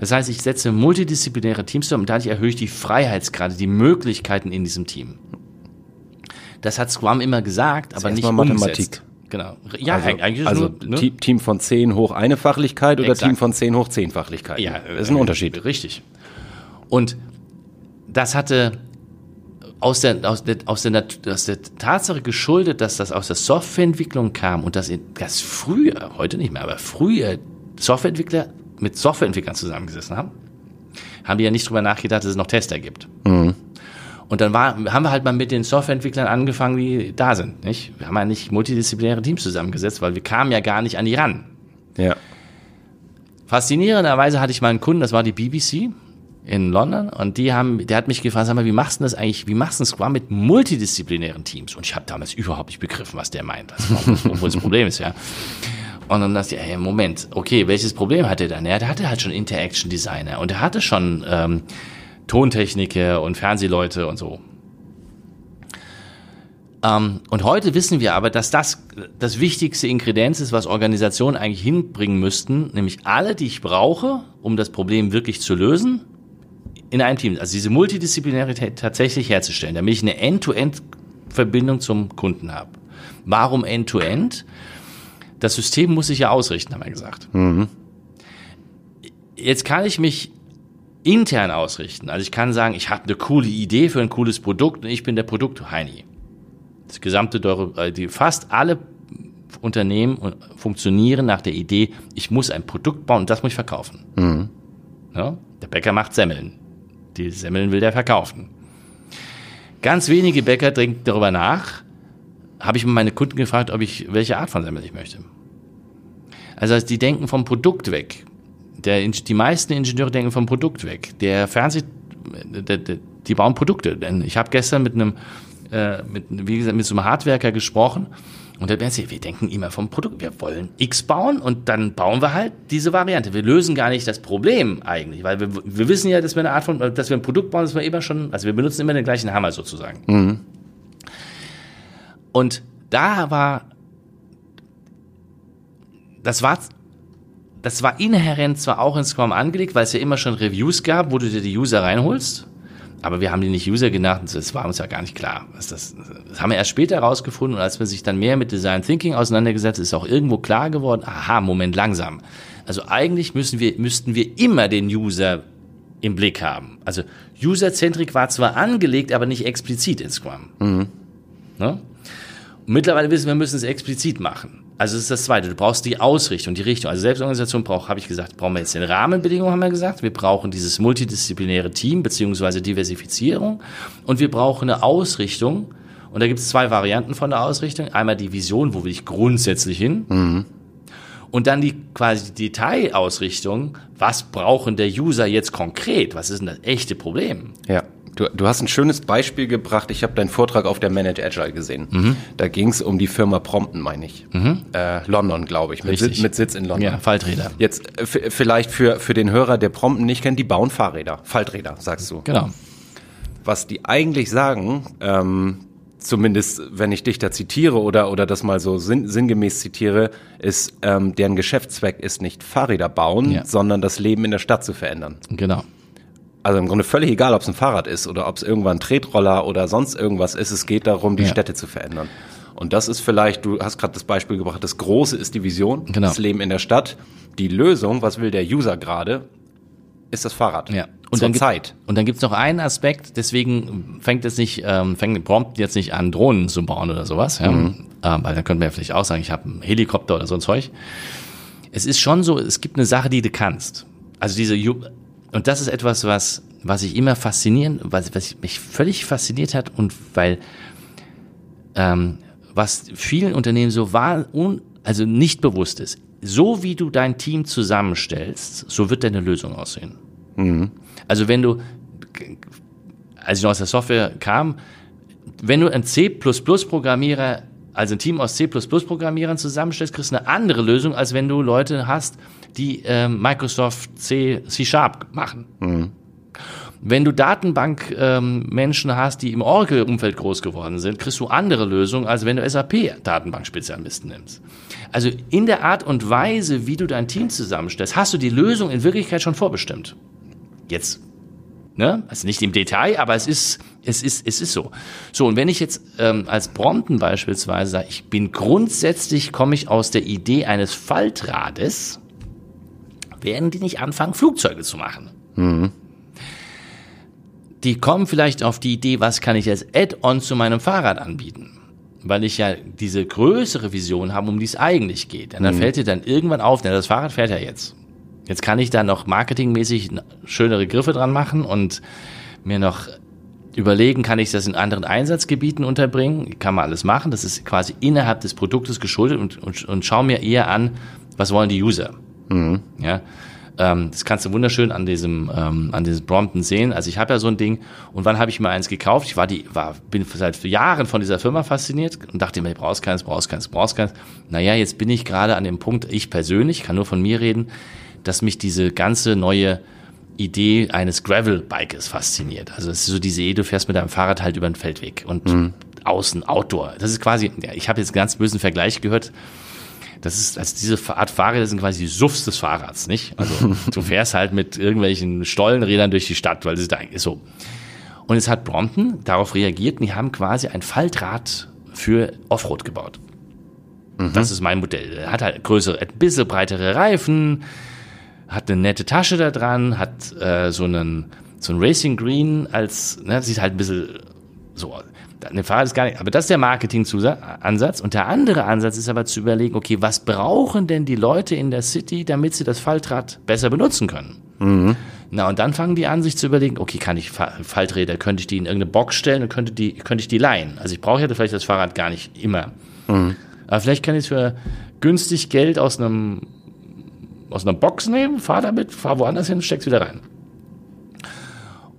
Das heißt, ich setze multidisziplinäre Teams zusammen und dadurch erhöhe ich die Freiheitsgrade, die Möglichkeiten in diesem Team. Das hat Scrum immer gesagt, aber nicht umgesetzt. Mathematik. Genau. Ja, also, eigentlich ist also nur, ne? Te- Team von 10 hoch eine Fachlichkeit oder Exakt. Team von 10 hoch 10 Fachlichkeit. Ja, das ist ein äh, Unterschied. Richtig. Und das hatte aus der, aus der, aus der, aus der Tatsache geschuldet, dass das aus der Softwareentwicklung kam und dass, dass früher, heute nicht mehr, aber früher Softwareentwickler mit Softwareentwicklern zusammengesessen haben, haben die ja nicht drüber nachgedacht, dass es noch Tester gibt. Und dann war, haben wir halt mal mit den Softwareentwicklern angefangen, die da sind. Nicht? Wir haben ja nicht multidisziplinäre Teams zusammengesetzt, weil wir kamen ja gar nicht an die ran. Ja. Faszinierenderweise hatte ich mal einen Kunden, das war die BBC in London und die haben, der hat mich gefragt, sag mal, wie machst du das eigentlich, wie machst du das Scrum mit multidisziplinären Teams? Und ich habe damals überhaupt nicht begriffen, was der meint, was, wo das (laughs) Problem ist, ja. Und dann dachte ich, hey, Moment, okay, welches Problem hat er dann? Ja, der hatte halt schon Interaction Designer und er hatte schon ähm, Tontechniker und Fernsehleute und so. Ähm, und heute wissen wir aber, dass das das wichtigste Ingredienz ist, was Organisationen eigentlich hinbringen müssten, nämlich alle, die ich brauche, um das Problem wirklich zu lösen, in einem Team. Also diese Multidisziplinarität tatsächlich herzustellen, damit ich eine End-to-End-Verbindung zum Kunden habe. Warum End-to-End? Das System muss sich ja ausrichten, haben wir gesagt. Mhm. Jetzt kann ich mich intern ausrichten. Also ich kann sagen, ich habe eine coole Idee für ein cooles Produkt und ich bin der Produkt-Heini. Das gesamte, äh, die, fast alle Unternehmen funktionieren nach der Idee, ich muss ein Produkt bauen und das muss ich verkaufen. Mhm. Ja, der Bäcker macht Semmeln. Die Semmeln will der verkaufen. Ganz wenige Bäcker denken darüber nach, habe ich meine Kunden gefragt, ob ich, welche Art von Semmel ich möchte. Also die denken vom Produkt weg. Der, die meisten Ingenieure denken vom Produkt weg. Der Fernseh, der, der, die bauen Produkte. Denn ich habe gestern mit einem äh, mit, wie gesagt, mit so einem Hardwerker gesprochen. Und der Bernstein, wir denken immer vom Produkt. Wir wollen X bauen und dann bauen wir halt diese Variante. Wir lösen gar nicht das Problem eigentlich, weil wir, wir wissen ja, dass wir eine Art von, dass wir ein Produkt bauen, das wir immer schon, also wir benutzen immer den gleichen Hammer sozusagen. Mhm. Und da war, das war, das war inhärent zwar auch in Scrum angelegt, weil es ja immer schon Reviews gab, wo du dir die User reinholst. Aber wir haben die nicht User genannt, das war uns ja gar nicht klar. Das, das, das haben wir erst später herausgefunden und als wir sich dann mehr mit Design Thinking auseinandergesetzt, ist auch irgendwo klar geworden, aha, Moment, langsam. Also eigentlich müssen wir, müssten wir immer den User im Blick haben. Also User-Zentrik war zwar angelegt, aber nicht explizit in Scrum. Mhm. Ne? Mittlerweile wissen wir, müssen es explizit machen. Also das ist das Zweite. Du brauchst die Ausrichtung, die Richtung. Also Selbstorganisation braucht, habe ich gesagt, brauchen wir jetzt den Rahmenbedingungen, haben wir gesagt. Wir brauchen dieses multidisziplinäre Team beziehungsweise Diversifizierung und wir brauchen eine Ausrichtung. Und da gibt es zwei Varianten von der Ausrichtung. Einmal die Vision, wo will ich grundsätzlich hin? Mhm. Und dann die quasi Detailausrichtung. Was brauchen der User jetzt konkret? Was ist denn das echte Problem? Ja. Du, du hast ein schönes Beispiel gebracht. Ich habe deinen Vortrag auf der Manage Agile gesehen. Mhm. Da ging es um die Firma Prompton, meine ich. Mhm. Äh, London, glaube ich, mit, Sitz, mit Sitz in London. Ja, Falträder. Jetzt äh, vielleicht für, für den Hörer, der Prompton nicht kennt, die bauen Fahrräder, Falträder, sagst du. Genau. Was die eigentlich sagen, ähm, zumindest wenn ich dich da zitiere oder, oder das mal so sinn, sinngemäß zitiere, ist, ähm, deren Geschäftszweck ist nicht Fahrräder bauen, ja. sondern das Leben in der Stadt zu verändern. Genau also im Grunde völlig egal, ob es ein Fahrrad ist oder ob es irgendwann ein Tretroller oder sonst irgendwas ist. Es geht darum, die ja. Städte zu verändern. Und das ist vielleicht, du hast gerade das Beispiel gebracht, das Große ist die Vision, genau. das Leben in der Stadt. Die Lösung, was will der User gerade, ist das Fahrrad. Ja. Und Zur dann Zeit. Und dann gibt's noch einen Aspekt, deswegen fängt es nicht, ähm, fängt Prompt jetzt nicht an, Drohnen zu bauen oder sowas. Ja? Mhm. Ähm, weil dann könnte man ja vielleicht auch sagen, ich habe einen Helikopter oder so ein Zeug. Es ist schon so, es gibt eine Sache, die du kannst. Also diese und das ist etwas, was, was ich immer faszinieren, was, was mich völlig fasziniert hat und weil, ähm, was vielen Unternehmen so war, un, also nicht bewusst ist. So wie du dein Team zusammenstellst, so wird deine Lösung aussehen. Mhm. Also wenn du, als ich noch aus der Software kam, wenn du ein C++-Programmierer, also ein Team aus C++-Programmierern zusammenstellst, kriegst du eine andere Lösung, als wenn du Leute hast, die äh, Microsoft C, C Sharp machen. Mhm. Wenn du Datenbank-Menschen ähm, hast, die im Oracle-Umfeld groß geworden sind, kriegst du andere Lösungen, als wenn du SAP-Datenbankspezialisten nimmst. Also in der Art und Weise, wie du dein Team zusammenstellst, hast du die Lösung in Wirklichkeit schon vorbestimmt. Jetzt, ne? Also nicht im Detail, aber es ist, es ist, es ist so. So, und wenn ich jetzt ähm, als Brompton beispielsweise sage, ich bin grundsätzlich, komme ich aus der Idee eines Faltrades, werden die nicht anfangen, Flugzeuge zu machen. Mhm. Die kommen vielleicht auf die Idee, was kann ich als Add-on zu meinem Fahrrad anbieten? Weil ich ja diese größere Vision habe, um die es eigentlich geht. Und dann mhm. fällt dir dann irgendwann auf, na, das Fahrrad fährt ja jetzt. Jetzt kann ich da noch marketingmäßig schönere Griffe dran machen und mir noch überlegen, kann ich das in anderen Einsatzgebieten unterbringen? Kann man alles machen. Das ist quasi innerhalb des Produktes geschuldet und, und, und schau mir eher an, was wollen die User? Mhm. Ja. Ähm, das kannst du wunderschön an diesem, ähm, an diesem Brompton sehen. Also ich habe ja so ein Ding. Und wann habe ich mir eins gekauft? Ich war die, war, bin seit Jahren von dieser Firma fasziniert und dachte mir, ich brauchst keins, brauchst keins, brauchst keins. Naja, jetzt bin ich gerade an dem Punkt, ich persönlich, kann nur von mir reden, dass mich diese ganze neue Idee eines Gravel-Bikes fasziniert. Also es ist so diese Idee, du fährst mit deinem Fahrrad halt über den Feldweg und mhm. außen, Outdoor. Das ist quasi, ja, ich habe jetzt einen ganz bösen Vergleich gehört. Das ist, also diese Art Fahrräder sind quasi die Suffs des Fahrrads, nicht? Also (laughs) du fährst halt mit irgendwelchen Stollenrädern durch die Stadt, weil das ist eigentlich so. Und jetzt hat Brompton darauf reagiert und die haben quasi ein Faltrad für Offroad gebaut. Mhm. Das ist mein Modell. Er hat halt größere, ein bisschen breitere Reifen, hat eine nette Tasche da dran, hat äh, so einen so ein Racing Green als, ne, sieht halt ein bisschen so, ein Fahrrad ist gar nicht, aber das ist der Marketing-Ansatz. Und der andere Ansatz ist aber zu überlegen, okay, was brauchen denn die Leute in der City, damit sie das Faltrad besser benutzen können? Mhm. Na, und dann fangen die an, sich zu überlegen, okay, kann ich Falträder, könnte ich die in irgendeine Box stellen und könnte die, könnte ich die leihen? Also ich brauche ja vielleicht das Fahrrad gar nicht immer. Mhm. Aber vielleicht kann ich es für günstig Geld aus einem aus einer Box nehmen, fahr damit, fahr woanders hin, steck's wieder rein.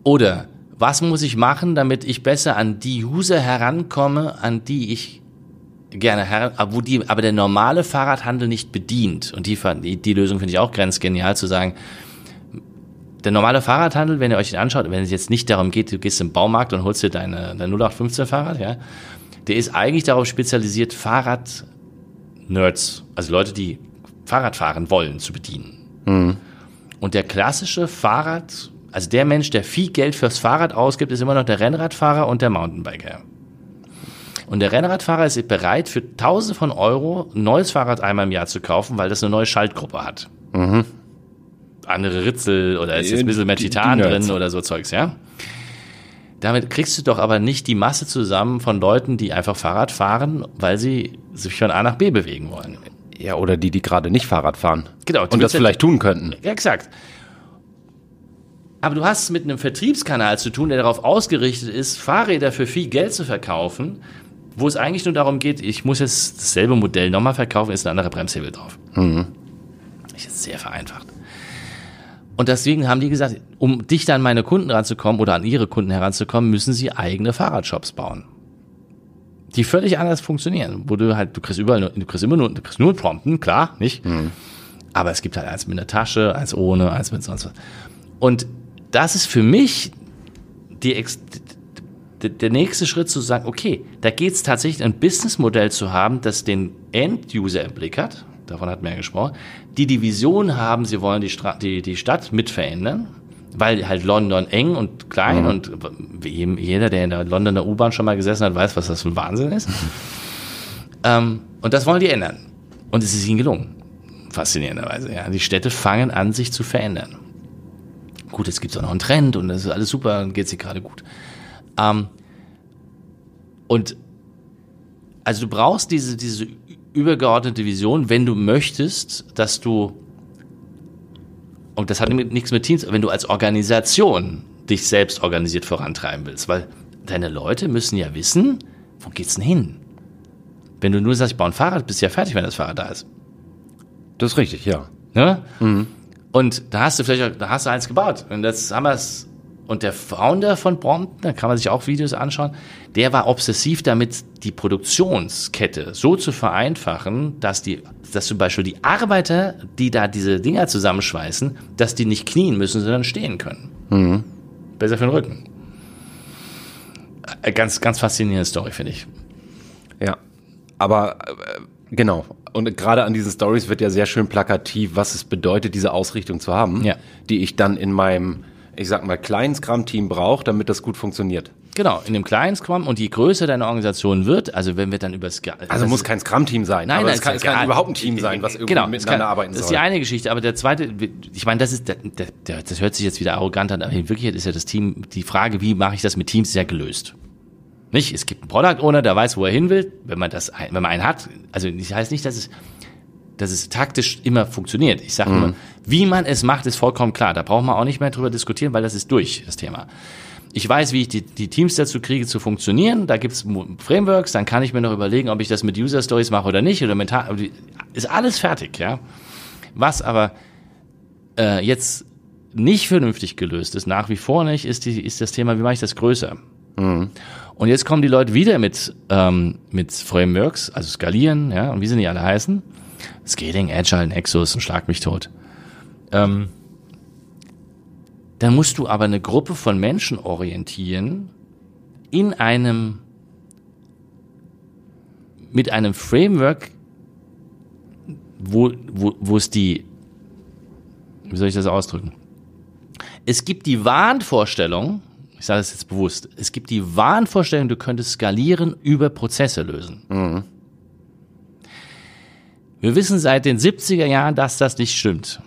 Oder was muss ich machen, damit ich besser an die User herankomme, an die ich gerne heran, wo die, aber der normale Fahrradhandel nicht bedient. Und die, die, die Lösung finde ich auch grenzgenial zu sagen, der normale Fahrradhandel, wenn ihr euch den anschaut, wenn es jetzt nicht darum geht, du gehst im Baumarkt und holst dir deine, dein 0815 Fahrrad, ja, der ist eigentlich darauf spezialisiert, Fahrrad-Nerds, also Leute, die Fahrrad fahren wollen, zu bedienen. Mhm. Und der klassische Fahrrad, also der Mensch, der viel Geld fürs Fahrrad ausgibt, ist immer noch der Rennradfahrer und der Mountainbiker. Und der Rennradfahrer ist bereit, für Tausende von Euro ein neues Fahrrad einmal im Jahr zu kaufen, weil das eine neue Schaltgruppe hat. Mhm. Andere Ritzel oder ist jetzt ein bisschen mehr Titan drin oder so Zeugs, ja? Damit kriegst du doch aber nicht die Masse zusammen von Leuten, die einfach Fahrrad fahren, weil sie sich von A nach B bewegen wollen. Ja, oder die, die gerade nicht Fahrrad fahren. Genau. Und das vielleicht tun könnten. Ja, exakt. Aber du hast es mit einem Vertriebskanal zu tun, der darauf ausgerichtet ist, Fahrräder für viel Geld zu verkaufen, wo es eigentlich nur darum geht, ich muss jetzt dasselbe Modell nochmal verkaufen, ist ein anderer Bremshebel drauf. Mhm. Ich ist sehr vereinfacht. Und deswegen haben die gesagt, um dichter an meine Kunden ranzukommen oder an ihre Kunden heranzukommen, müssen sie eigene Fahrradshops bauen die völlig anders funktionieren, wo du halt, du kriegst überall, nur, du kriegst immer nur, du kriegst nur Prompten, klar, nicht? Mhm. Aber es gibt halt eins mit einer Tasche, eins ohne, eins mit sonst was. Und das ist für mich die, der nächste Schritt zu sagen, okay, da geht es tatsächlich ein Businessmodell zu haben, das den End-User im Blick hat, davon hat man ja gesprochen, die die Vision haben, sie wollen die, Stra die, die Stadt mit verändern, weil halt London eng und klein mhm. und jeder, der in der Londoner U-Bahn schon mal gesessen hat, weiß, was das für ein Wahnsinn ist. ähm, und das wollen die ändern. Und es ist ihnen gelungen. Faszinierenderweise, ja. Die Städte fangen an, sich zu verändern. Gut, jetzt gibt es auch noch einen Trend und das ist alles super und geht sich gerade gut. Ähm, und also du brauchst diese, diese übergeordnete Vision, wenn du möchtest, dass du und das hat nichts mit Teams, wenn du als Organisation dich selbst organisiert vorantreiben willst, weil deine Leute müssen ja wissen, wo geht's denn hin? Wenn du nur sagst, ich baue ein Fahrrad, bist du ja fertig, wenn das Fahrrad da ist. Das ist richtig, ja. Ne? Mhm. Und da hast du vielleicht, da hast du eins gebaut. Und das haben wir es und der Founder von Brompton, da kann man sich auch Videos anschauen, der war obsessiv damit, die Produktionskette so zu vereinfachen, dass die, dass zum Beispiel die Arbeiter, die da diese Dinger zusammenschweißen, dass die nicht knien müssen, sondern stehen können. Mhm. Besser für den Rücken. Äh, ganz, ganz faszinierende Story, finde ich. Ja. Aber äh, genau. Und gerade an diesen Stories wird ja sehr schön plakativ, was es bedeutet, diese Ausrichtung zu haben, ja. die ich dann in meinem ich sag mal, kleinen Scrum-Team braucht, damit das gut funktioniert. Genau, in dem kleinen Scrum und je größer deine Organisation wird, also wenn wir dann über Scrum. Also muss kein Scrum-Team sein, nein, aber nein, es kann, es kann überhaupt ein Team sein, was irgendwie genau, miteinander kann, arbeiten soll. Das ist die eine Geschichte, aber der zweite, ich meine, das ist, der, der, das hört sich jetzt wieder arrogant an, aber in Wirklichkeit ist ja das Team, die Frage, wie mache ich das mit Teams, ist ja gelöst. Nicht? Es gibt einen Product Owner, der weiß, wo er hin will, wenn man das, wenn man einen hat. Also, das heißt nicht, dass es, dass es taktisch immer funktioniert. Ich sage mhm. nur, wie man es macht, ist vollkommen klar. Da braucht man auch nicht mehr drüber diskutieren, weil das ist durch, das Thema. Ich weiß, wie ich die, die Teams dazu kriege, zu funktionieren. Da gibt's Frameworks, dann kann ich mir noch überlegen, ob ich das mit User Stories mache oder nicht. Oder mental, ist alles fertig, ja. Was aber äh, jetzt nicht vernünftig gelöst ist, nach wie vor nicht, ist, die, ist das Thema, wie mache ich das größer? Mhm. Und jetzt kommen die Leute wieder mit, ähm, mit Frameworks, also skalieren, ja, und wie sie nicht alle heißen. Scaling, Agile, Nexus und Schlag mich tot. Ähm, dann musst du aber eine Gruppe von Menschen orientieren in einem, mit einem Framework, wo, wo, wo es die, wie soll ich das ausdrücken? Es gibt die Wahnvorstellung, ich sage das jetzt bewusst, es gibt die Wahnvorstellung, du könntest skalieren über Prozesse lösen. Wir wissen seit den 70er Jahren, dass das nicht stimmt.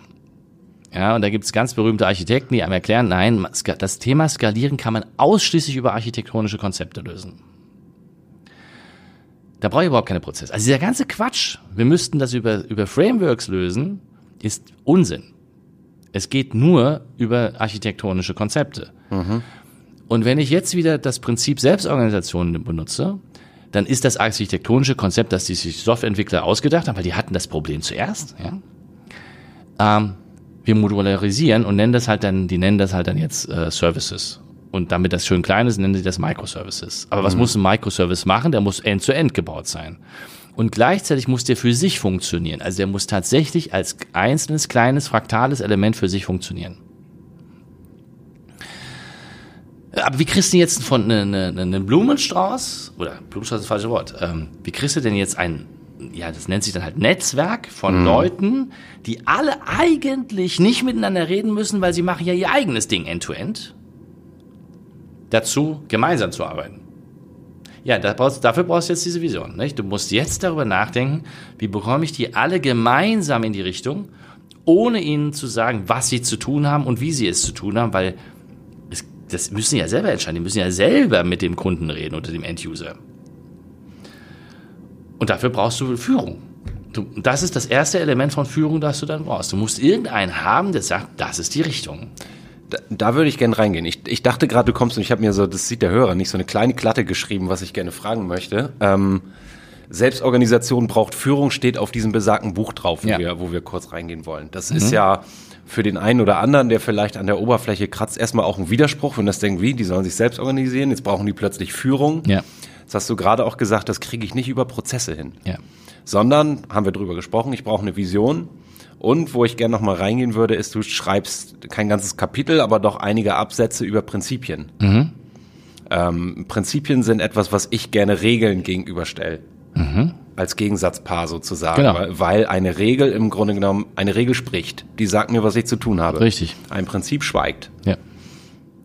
Ja, und da gibt es ganz berühmte Architekten, die einem erklären, nein, das Thema Skalieren kann man ausschließlich über architektonische Konzepte lösen. Da brauche ich überhaupt keine Prozesse. Also dieser ganze Quatsch, wir müssten das über, über Frameworks lösen, ist Unsinn. Es geht nur über architektonische Konzepte. Und wenn ich jetzt wieder das Prinzip Selbstorganisation benutze, dann ist das architektonische Konzept, das die sich Softwareentwickler ausgedacht haben, weil die hatten das Problem zuerst. Ja? Ähm, wir modularisieren und nennen das halt dann, die nennen das halt dann jetzt äh, Services. Und damit das schön klein ist, nennen sie das Microservices. Aber was muss ein Microservice machen? Der muss end-to-end gebaut sein. Und gleichzeitig muss der für sich funktionieren. Also der muss tatsächlich als einzelnes kleines fraktales Element für sich funktionieren. Aber wie kriegst du jetzt von ne, ne, einen Blumenstrauß, oder Blumenstrauß ist das falsche Wort, ähm, wie kriegst du denn jetzt ein, ja, das nennt sich dann halt Netzwerk von Leuten, die alle eigentlich nicht miteinander reden müssen, weil sie machen ja ihr eigenes Ding end-to-end, dazu gemeinsam zu arbeiten. Ja, da brauchst, dafür brauchst du jetzt diese Vision. Nicht? Du musst jetzt darüber nachdenken, wie bekomme ich die alle gemeinsam in die Richtung, ohne ihnen zu sagen, was sie zu tun haben und wie sie es zu tun haben, weil das müssen sie ja selber entscheiden. Die müssen ja selber mit dem Kunden reden oder dem End-User. Und dafür brauchst du Führung. Du, das ist das erste Element von Führung, das du dann brauchst. Du musst irgendeinen haben, der sagt, das ist die Richtung. Da, da würde ich gerne reingehen. Ich, ich dachte gerade, du kommst und ich habe mir so, das sieht der Hörer nicht, so eine kleine Klatte geschrieben, was ich gerne fragen möchte. Ähm, Selbstorganisation braucht Führung, steht auf diesem besagten Buch drauf, wo, Ja. wir, wo wir kurz reingehen wollen. Das ist ja für den einen oder anderen, der vielleicht an der Oberfläche kratzt, erstmal auch ein Widerspruch, wenn das denkt, wie, die sollen sich selbst organisieren, jetzt brauchen die plötzlich Führung. Ja. Jetzt hast du gerade auch gesagt, das kriege ich nicht über Prozesse hin Ja. sondern, haben wir drüber gesprochen, ich brauche eine Vision. Und wo ich gerne nochmal reingehen würde, ist, du schreibst kein ganzes Kapitel, aber doch einige Absätze über Prinzipien. Ähm, Prinzipien sind etwas, was ich gerne Regeln gegenüberstelle. Als Gegensatzpaar sozusagen. Genau. Weil, weil eine Regel im Grunde genommen, eine Regel spricht. Die sagt mir, was ich zu tun habe. Richtig. Ein Prinzip schweigt. Ja.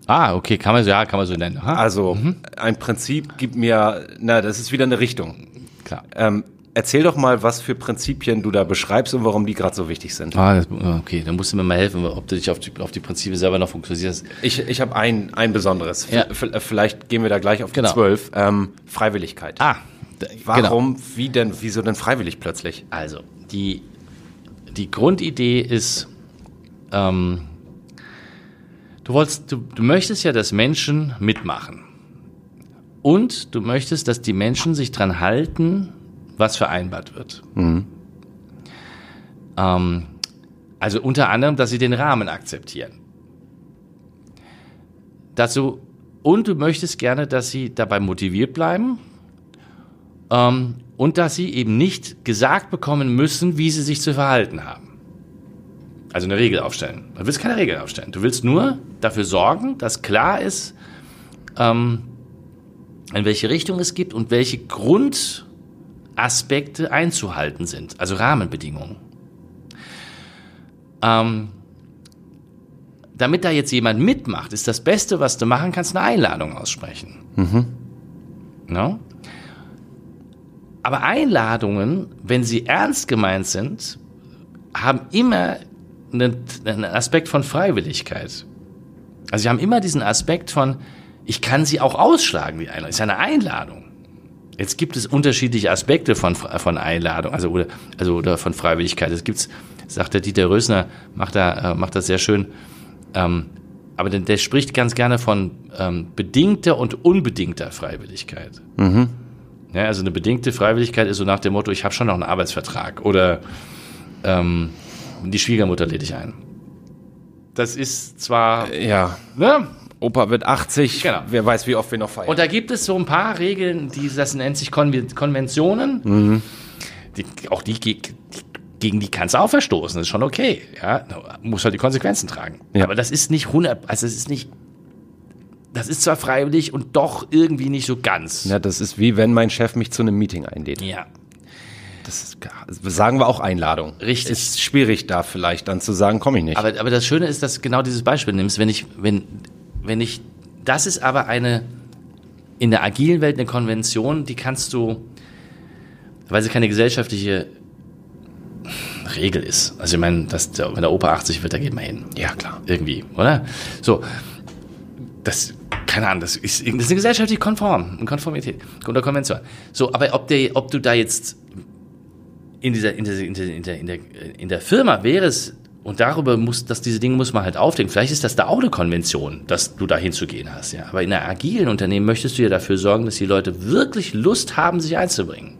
Ah, okay, kann man so, ja, kann man so nennen. Aha, Also, ein Prinzip gibt mir, na, das ist wieder eine Richtung. klar. Ähm, erzähl doch mal, was für Prinzipien du da beschreibst und warum die gerade so wichtig sind. Ah, das, okay, dann musst du mir mal helfen, ob du dich auf die, auf die Prinzipien selber noch fokussierst. Ich, ich habe ein, ein besonderes. Ja. Vielleicht gehen wir da gleich auf die Genau. zwölf. Ähm, Freiwilligkeit. Ah, d- Warum, wie denn, wieso denn freiwillig plötzlich? Also, die, die Grundidee ist, ähm, du, wolltest, du, du möchtest ja, dass Menschen mitmachen. Und du möchtest, dass die Menschen sich dran halten, was vereinbart wird. Ähm, also unter anderem, dass sie den Rahmen akzeptieren. Dazu, und du möchtest gerne, dass sie dabei motiviert bleiben ähm, und dass sie eben nicht gesagt bekommen müssen, wie sie sich zu verhalten haben. Also eine Regel aufstellen. Du willst keine Regel aufstellen. Du willst nur dafür sorgen, dass klar ist, ähm, in welche Richtung es gibt und welche Grundaspekte einzuhalten sind. Also Rahmenbedingungen. Ähm, damit da jetzt jemand mitmacht, ist das Beste, was du machen kannst, eine Einladung aussprechen. No? Aber Einladungen, wenn sie ernst gemeint sind, haben immer einen, Aspekt von Freiwilligkeit. Also sie haben immer diesen Aspekt von, ich kann sie auch ausschlagen, die Einladung. Ist ja eine Einladung. Jetzt gibt es unterschiedliche Aspekte von, von Einladung, also oder, also oder von Freiwilligkeit. Es gibt's, sagt der Dieter Rösner, macht da, äh, macht das sehr schön. Ähm, aber der, der spricht ganz gerne von ähm, bedingter und unbedingter Freiwilligkeit. Ja, also eine bedingte Freiwilligkeit ist so nach dem Motto, ich habe schon noch einen Arbeitsvertrag oder ähm, die Schwiegermutter lädt dich ein. das ist zwar, Ja. ne? Opa wird 80. Genau. Wer weiß, wie oft wir noch feiern. Und da gibt es so ein paar Regeln, die, das nennt sich Konven Konventionen. Die, auch die, die, gegen die kannst du auch verstoßen, das ist schon okay. Ja, muss halt die Konsequenzen tragen. Ja. Aber das ist nicht 100, also es ist nicht, das ist zwar freiwillig und doch irgendwie nicht so ganz. ja, das ist wie wenn mein Chef mich zu einem Meeting einlädt. Ja. Das ist, sagen wir auch Einladung. Richtig. Ist schwierig da vielleicht dann zu sagen, komme ich nicht. Aber, aber das Schöne ist, dass du genau dieses Beispiel nimmst, wenn ich, wenn, wenn ich, das ist aber eine, in der agilen Welt eine Konvention, die kannst du, weil sie keine gesellschaftliche Regel ist. Also ich meine, dass der, wenn der Opa 80 wird, da geht man hin. ja, klar. Irgendwie, oder? So. Das, keine Ahnung, das ist, das ist eine gesellschaftlich konform, eine Konformität, unter Konvention. So, aber ob, der, ob du da jetzt in dieser, in dieser, in der, in der, in der, in der Firma wäre es, und darüber muss, dass diese Dinge muss man halt aufdenken. Vielleicht ist das da auch eine Konvention, dass du da hinzugehen hast, ja. Aber in einem agilen Unternehmen möchtest du ja dafür sorgen, dass die Leute wirklich Lust haben, sich einzubringen.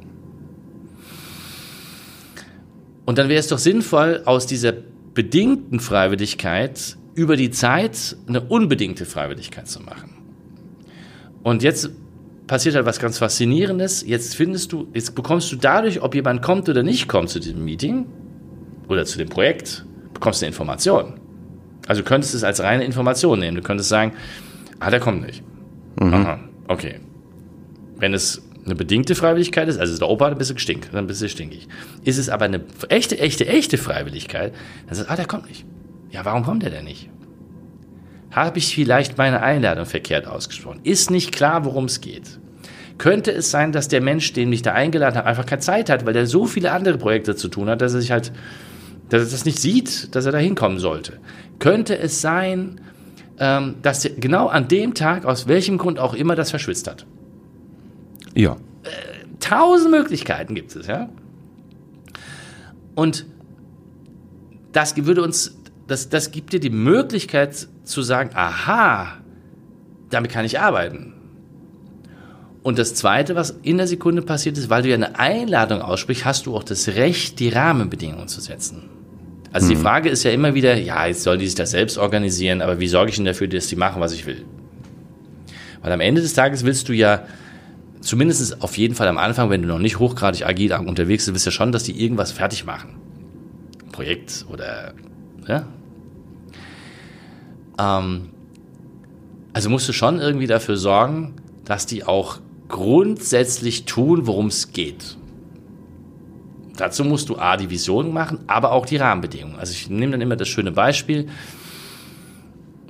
Und dann wäre es doch sinnvoll, aus dieser bedingten Freiwilligkeit über die Zeit eine unbedingte Freiwilligkeit zu machen. Und jetzt passiert halt was ganz Faszinierendes. Jetzt findest du, jetzt bekommst du dadurch, ob jemand kommt oder nicht kommt zu diesem Meeting oder zu dem Projekt, bekommst du eine Information. Also du könntest es als reine Information nehmen. Du könntest sagen, ah, der kommt nicht. Aha, okay. Wenn es eine bedingte Freiwilligkeit ist, also der Opa hat ein bisschen gestinkt, dann ein bisschen stinkig. Ist es aber eine echte, echte, echte Freiwilligkeit, dann sagst du, ah, der kommt nicht. Ja, warum kommt der denn nicht? Habe ich vielleicht meine Einladung verkehrt ausgesprochen? Ist nicht klar, worum es geht. Könnte es sein, dass der Mensch, den ich da eingeladen habe, einfach keine Zeit hat, weil er so viele andere Projekte zu tun hat, dass er sich halt, dass er das nicht sieht, dass er da hinkommen sollte? Könnte es sein, ähm, dass er genau an dem Tag, aus welchem Grund auch immer, das verschwitzt hat? Ja. tausend Möglichkeiten gibt es, ja. Und das würde uns, das, das gibt dir die Möglichkeit zu sagen, aha, damit kann ich arbeiten. Und das Zweite, was in der Sekunde passiert ist, weil du ja eine Einladung aussprichst, hast du auch das Recht, die Rahmenbedingungen zu setzen. Also die Frage ist ja immer wieder, ja, jetzt sollen die sich das selbst organisieren, aber wie sorge ich denn dafür, dass die machen, was ich will? Weil am Ende des Tages willst du ja zumindest auf jeden Fall am Anfang, wenn du noch nicht hochgradig agil unterwegs bist, willst du ja schon, dass die irgendwas fertig machen. Ein Projekt oder, ja. Ähm, also musst du schon irgendwie dafür sorgen, dass die auch grundsätzlich tun, worum es geht. Dazu musst du A, die Vision machen, aber auch die Rahmenbedingungen. Also ich nehme dann immer das schöne Beispiel.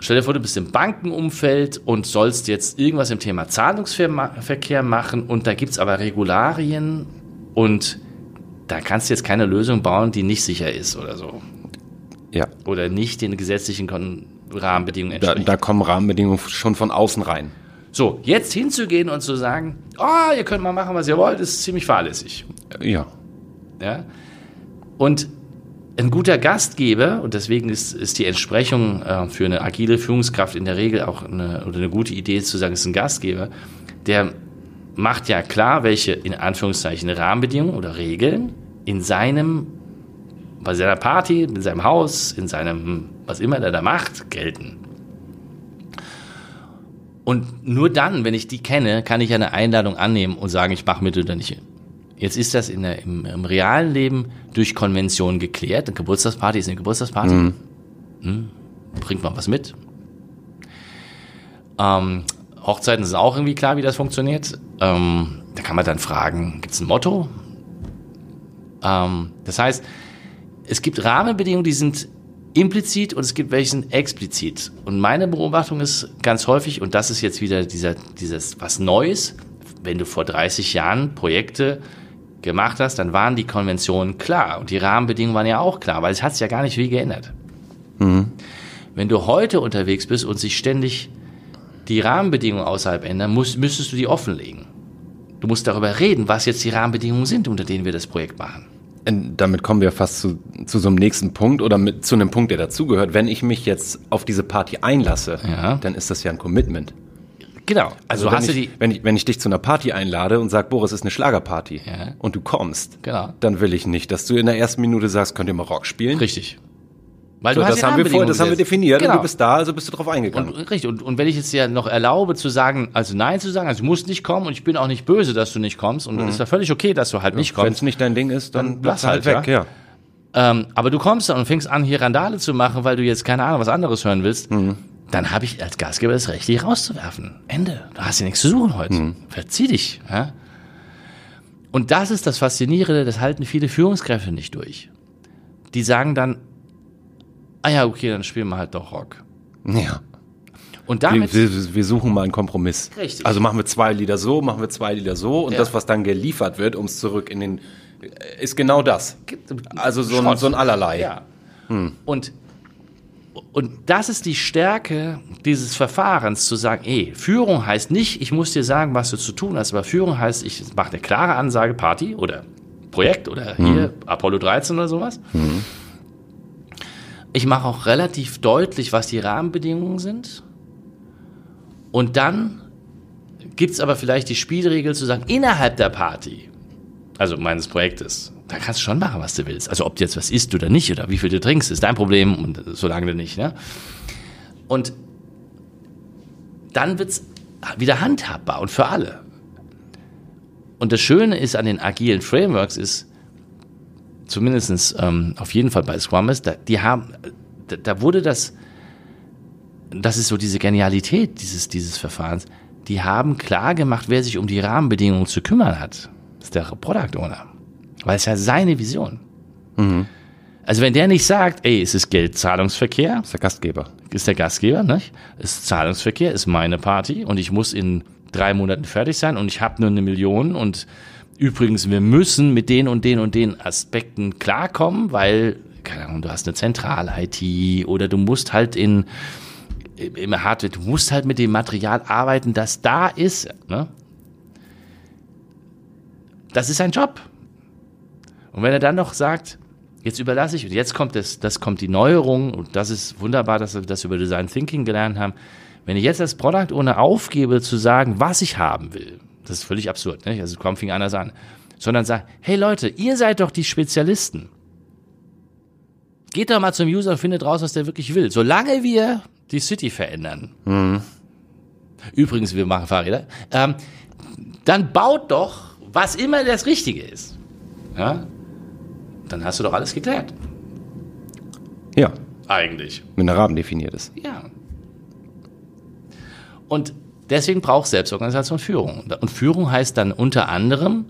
Stell dir vor, du bist im Bankenumfeld und sollst jetzt irgendwas im Thema Zahlungsverkehr machen und da gibt's aber Regularien und da kannst du jetzt keine Lösung bauen, die nicht sicher ist oder so. Ja. Oder nicht den gesetzlichen Kon Rahmenbedingungen Da, entspricht. da kommen Rahmenbedingungen schon von außen rein. So, jetzt hinzugehen und zu sagen, oh, ihr könnt mal machen, was ihr wollt, ist ziemlich fahrlässig. Ja. Ja? Und ein guter Gastgeber, und deswegen ist, ist die Entsprechung äh, für eine agile Führungskraft in der Regel auch eine, oder eine gute Idee zu sagen, es ist ein Gastgeber, der macht ja klar, welche in Anführungszeichen Rahmenbedingungen oder Regeln in seinem, bei seiner Party, in seinem Haus, in seinem, was immer der da macht, gelten. Und nur dann, wenn ich die kenne, kann ich eine Einladung annehmen und sagen, ich mache mit oder nicht. Jetzt ist das in der, im, im realen Leben durch Konvention geklärt. Eine Geburtstagsparty ist eine Geburtstagsparty. Hm, bringt man was mit. Ähm, Hochzeiten ist auch irgendwie klar, wie das funktioniert. Ähm, da kann man dann fragen, gibt es ein Motto? Ähm, das heißt, es gibt Rahmenbedingungen, die sind implizit und es gibt welche sind explizit. Und meine Beobachtung ist ganz häufig, und das ist jetzt wieder dieser, dieses was Neues, wenn du vor 30 Jahren Projekte gemacht hast, dann waren die Konventionen klar und die Rahmenbedingungen waren ja auch klar, weil es hat sich ja gar nicht viel geändert. Wenn du heute unterwegs bist und sich ständig die Rahmenbedingungen außerhalb ändern, musst, müsstest du die offenlegen. Du musst darüber reden, was jetzt die Rahmenbedingungen sind, unter denen wir das Projekt machen. Und damit kommen wir fast zu, zu so einem nächsten Punkt oder mit, zu einem Punkt, der dazugehört. Wenn ich mich jetzt auf diese Party einlasse, Ja. dann ist das ja ein Commitment. Genau. Also, wenn, hast du ich, die. wenn, ich, wenn ich dich zu einer Party einlade und sag, Boris, ist eine Schlagerparty Ja. und du kommst, Genau. dann will ich nicht, dass du in der ersten Minute sagst, könnt ihr mal Rock spielen? Richtig. Weil So, das haben wir Rahmenbedingungen das haben wir definiert Genau. und du bist da, also bist du drauf eingegangen. Und, richtig, und, und wenn ich jetzt ja noch erlaube zu sagen, also nein zu sagen, also du musst nicht kommen und ich bin auch nicht böse, dass du nicht kommst und es ist ja völlig okay, dass du halt nicht Wenn kommst. es nicht dein Ding ist, dann, Dann bleibst halt halt, weg, ja. Ähm, aber du kommst dann und fängst an, hier Randale zu machen, weil du jetzt keine Ahnung, was anderes hören willst, Mhm. dann habe ich als Gastgeber das Recht, dich rauszuwerfen. Ende. Du hast ja nichts zu suchen heute. Mhm. Verzieh dich. Ja? Und das ist das Faszinierende, das halten viele Führungskräfte nicht durch. Die sagen dann, ah ja, okay, dann spielen wir halt doch Rock. Ja. Und Wir, damit, wir, wir suchen mal einen Kompromiss. Richtig. Also machen wir zwei Lieder so, machen wir zwei Lieder so und Ja. das, was dann geliefert wird, um es zurück in den, ist genau das. Also so ein, so ein Allerlei. Ja. Und, und das ist die Stärke dieses Verfahrens, zu sagen, ey, Führung heißt nicht, ich muss dir sagen, was du zu tun hast, aber Führung heißt, ich mache eine klare Ansage, Party oder Projekt oder hier Apollo 13 oder sowas. Ich mache auch relativ deutlich, was die Rahmenbedingungen sind. Und dann gibt es aber vielleicht die Spielregel zu sagen, innerhalb der Party, also meines Projektes, da kannst du schon machen, was du willst. Also ob du jetzt was isst oder nicht oder wie viel du trinkst, ist dein Problem und solange du nicht. Ne? Und dann wird's wieder handhabbar und für alle. Und das Schöne ist an den agilen Frameworks ist, zumindestens ähm, auf jeden Fall bei ist, da, die haben, da, da wurde das, das ist so diese Genialität dieses, dieses Verfahrens, die haben klar gemacht, wer sich um die Rahmenbedingungen zu kümmern hat. Das ist der Product Owner. Weil es ja seine Vision. Also wenn der nicht sagt, ey, es ist Geldzahlungsverkehr, Das ist der Gastgeber. ist der Gastgeber, nicht? Ist Zahlungsverkehr, ist meine Party und ich muss in drei Monaten fertig sein und ich habe nur eine Million und übrigens, wir müssen mit den und den und den Aspekten klarkommen, weil, keine Ahnung, du hast eine Zentral-IT oder du musst halt in, im Hardware, du musst halt mit dem Material arbeiten, das da ist, ne? Das ist ein Job. Und wenn er dann noch sagt, jetzt überlasse ich, und jetzt kommt das, das kommt die Neuerung, und das ist wunderbar, dass wir das über Design Thinking gelernt haben. Wenn ich jetzt als Product Owner aufgebe, zu sagen, was ich haben will, das ist völlig absurd, nicht? Also, kaum fing anders an. Sondern sage, hey Leute, ihr seid doch die Spezialisten. Geht doch mal zum User und findet raus, was der wirklich will. Solange wir die City verändern. Übrigens, wir machen Fahrräder. Ähm, dann baut doch, was immer das Richtige ist. Ja? Dann hast du doch alles geklärt. Ja, Eigentlich. wenn der Rahmen definiert ist. Ja. Und deswegen braucht Selbstorganisation Führung. Und Führung heißt dann unter anderem,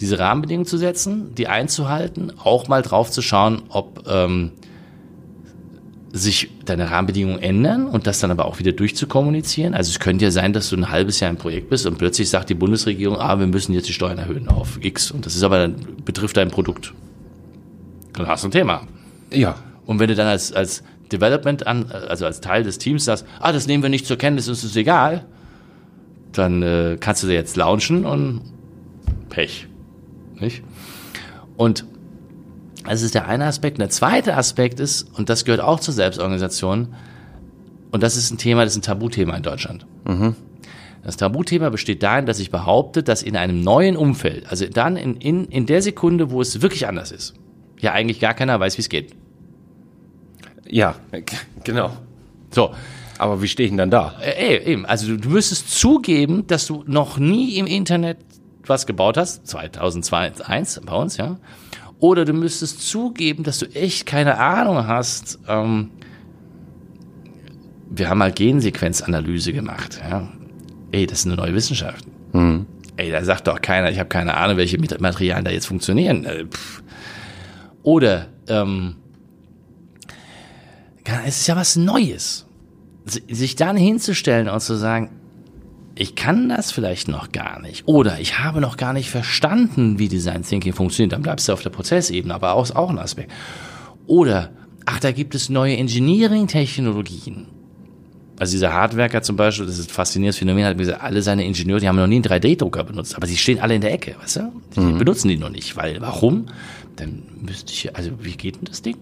diese Rahmenbedingungen zu setzen, die einzuhalten, auch mal drauf zu schauen, ob ähm, sich deine Rahmenbedingungen ändern und das dann aber auch wieder durchzukommunizieren. Also es könnte ja sein, dass du ein halbes Jahr im Projekt bist und plötzlich sagt die Bundesregierung, ah, wir müssen jetzt die Steuern erhöhen auf X und das ist aber dann betrifft dein Produkt. Dann hast du ein Thema. Ja. Und wenn du dann als, als Development an, also als Teil des Teams sagst, ah, das nehmen wir nicht zur Kenntnis, uns ist egal, dann äh, kannst du jetzt launchen und Pech. Nicht? Und das ist der eine Aspekt. Und der zweite Aspekt ist, und das gehört auch zur Selbstorganisation, und das ist ein Thema, das ist ein Tabuthema in Deutschland. Das Tabuthema besteht darin, dass ich behaupte, dass in einem neuen Umfeld, also dann in, in, in der Sekunde, wo es wirklich anders ist, ja eigentlich gar keiner weiß, wie es geht. Ja, (laughs) genau. So, Aber wie stehe ich denn dann da? äh, ey, eben, also du, du müsstest zugeben, dass du noch nie im Internet was gebaut hast, 2001 bei uns, ja. Oder du müsstest zugeben, dass du echt keine Ahnung hast. Ähm, wir haben mal Gensequenzanalyse gemacht, ja. Ey, das ist eine neue Wissenschaft. Ey, da sagt doch keiner, ich habe keine Ahnung, welche Materialien da jetzt funktionieren. Äh. Oder ähm, es ist ja was Neues. Si- Sich dann hinzustellen und zu sagen, ich kann das vielleicht noch gar nicht. Oder ich habe noch gar nicht verstanden, wie Design Thinking funktioniert. Dann bleibst du auf der Prozessebene, aber auch, auch ein Aspekt. Oder, ach, da gibt es neue Engineering-Technologien. Also dieser Hardwerker zum Beispiel, das ist ein faszinierendes Phänomen, hat gesagt, alle seine Ingenieure, die haben noch nie einen 3D-Drucker benutzt, aber sie stehen alle in der Ecke, weißt du? Die benutzen die noch nicht, weil, warum? Dann müsste ich, also wie geht denn das Ding?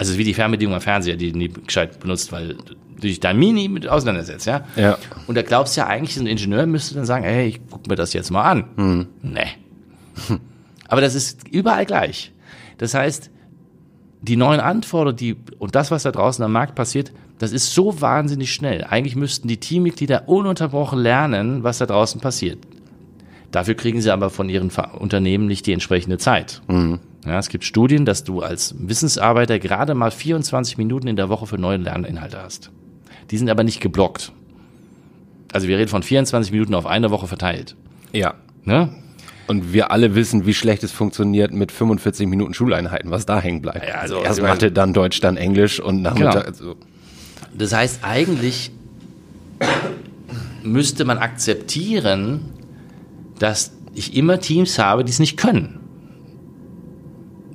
Also wie die Fernbedienung am Fernseher, die nie gescheit benutzt, weil du dich da mini mit auseinandersetzt, ja? Ja. Und da glaubst du ja eigentlich, ein Ingenieur müsste dann sagen, hey, ich guck mir das jetzt mal an. Nee. Aber das ist überall gleich. Das heißt, die neuen Anforderungen, die, und das, was da draußen am Markt passiert, das ist so wahnsinnig schnell. Eigentlich müssten die Teammitglieder ununterbrochen lernen, was da draußen passiert. Dafür kriegen sie aber von ihren Unternehmen nicht die entsprechende Zeit. Mhm. Ja, es gibt Studien, dass du als Wissensarbeiter gerade mal 24 Minuten in der Woche für neue Lerninhalte hast. Die sind aber nicht geblockt. Also wir reden von 24 Minuten auf eine Woche verteilt. Ja. Ne? Und wir alle wissen, wie schlecht es funktioniert mit 45 Minuten Schuleinheiten, was da hängen bleibt. Ja, also erst Mathe, dann Deutsch, dann Englisch und Nachmittag. Genau. Also. Das heißt, eigentlich müsste man akzeptieren, dass ich immer Teams habe, die es nicht können.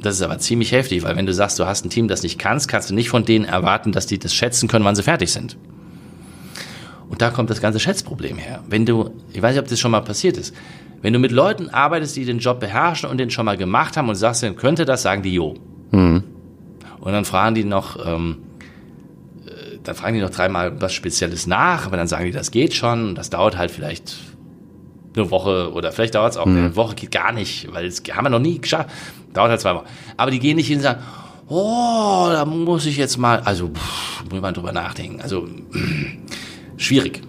Das ist aber ziemlich heftig, weil wenn du sagst, du hast ein Team, das nicht kannst, kannst du nicht von denen erwarten, dass die das schätzen können, wann sie fertig sind. Und da kommt das ganze Schätzproblem her. Wenn du, ich weiß nicht, ob das schon mal passiert ist, wenn du mit Leuten arbeitest, die den Job beherrschen und den schon mal gemacht haben und sagst, dann könnte das, sagen die Jo. Mhm. Und dann fragen die noch, ähm, äh, dann fragen die noch dreimal was Spezielles nach, aber dann sagen die, das geht schon. Das dauert halt vielleicht eine Woche oder vielleicht dauert es auch mhm. eine Woche, geht gar nicht, weil das haben wir noch nie geschafft. Dauert halt zwei Wochen. Aber die gehen nicht hin und sagen, oh, da muss ich jetzt mal, also pff, muss man drüber nachdenken. Also (clears throat) schwierig.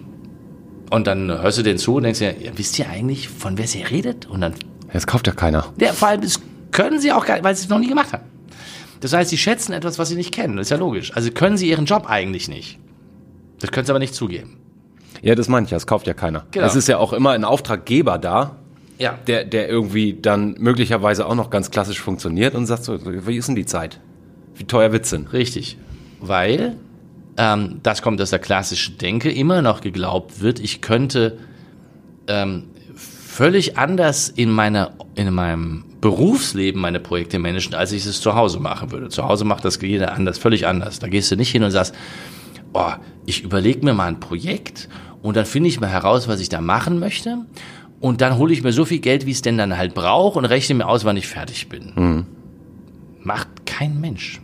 Und dann hörst du den zu und denkst dir, ja, wisst ihr eigentlich, von wer sie redet? Und dann. Jetzt kauft ja keiner. Ja, vor allem, das können sie auch gar nicht, weil sie es noch nie gemacht haben. Das heißt, sie schätzen etwas, was sie nicht kennen. Das ist ja logisch. Also können sie ihren Job eigentlich nicht. Das können sie aber nicht zugeben. Ja, das meine ich ja, es kauft ja keiner. Genau. Es ist ja auch immer ein Auftraggeber da, ja. der, der irgendwie dann möglicherweise auch noch ganz klassisch funktioniert und sagt so, wie ist denn die Zeit? Wie teuer wird's denn? Richtig. Weil ähm, das kommt aus der klassischen Denke, immer noch geglaubt wird, ich könnte ähm, völlig anders in meiner in meinem Berufsleben meine Projekte managen, als ich es zu Hause machen würde. Zu Hause macht das jeder anders, völlig anders. Da gehst du nicht hin und sagst, oh, ich überlege mir mal ein Projekt und dann finde ich mal heraus, was ich da machen möchte und dann hole ich mir so viel Geld, wie es denn dann halt braucht und rechne mir aus, wann ich fertig bin. Mhm. Macht kein Mensch.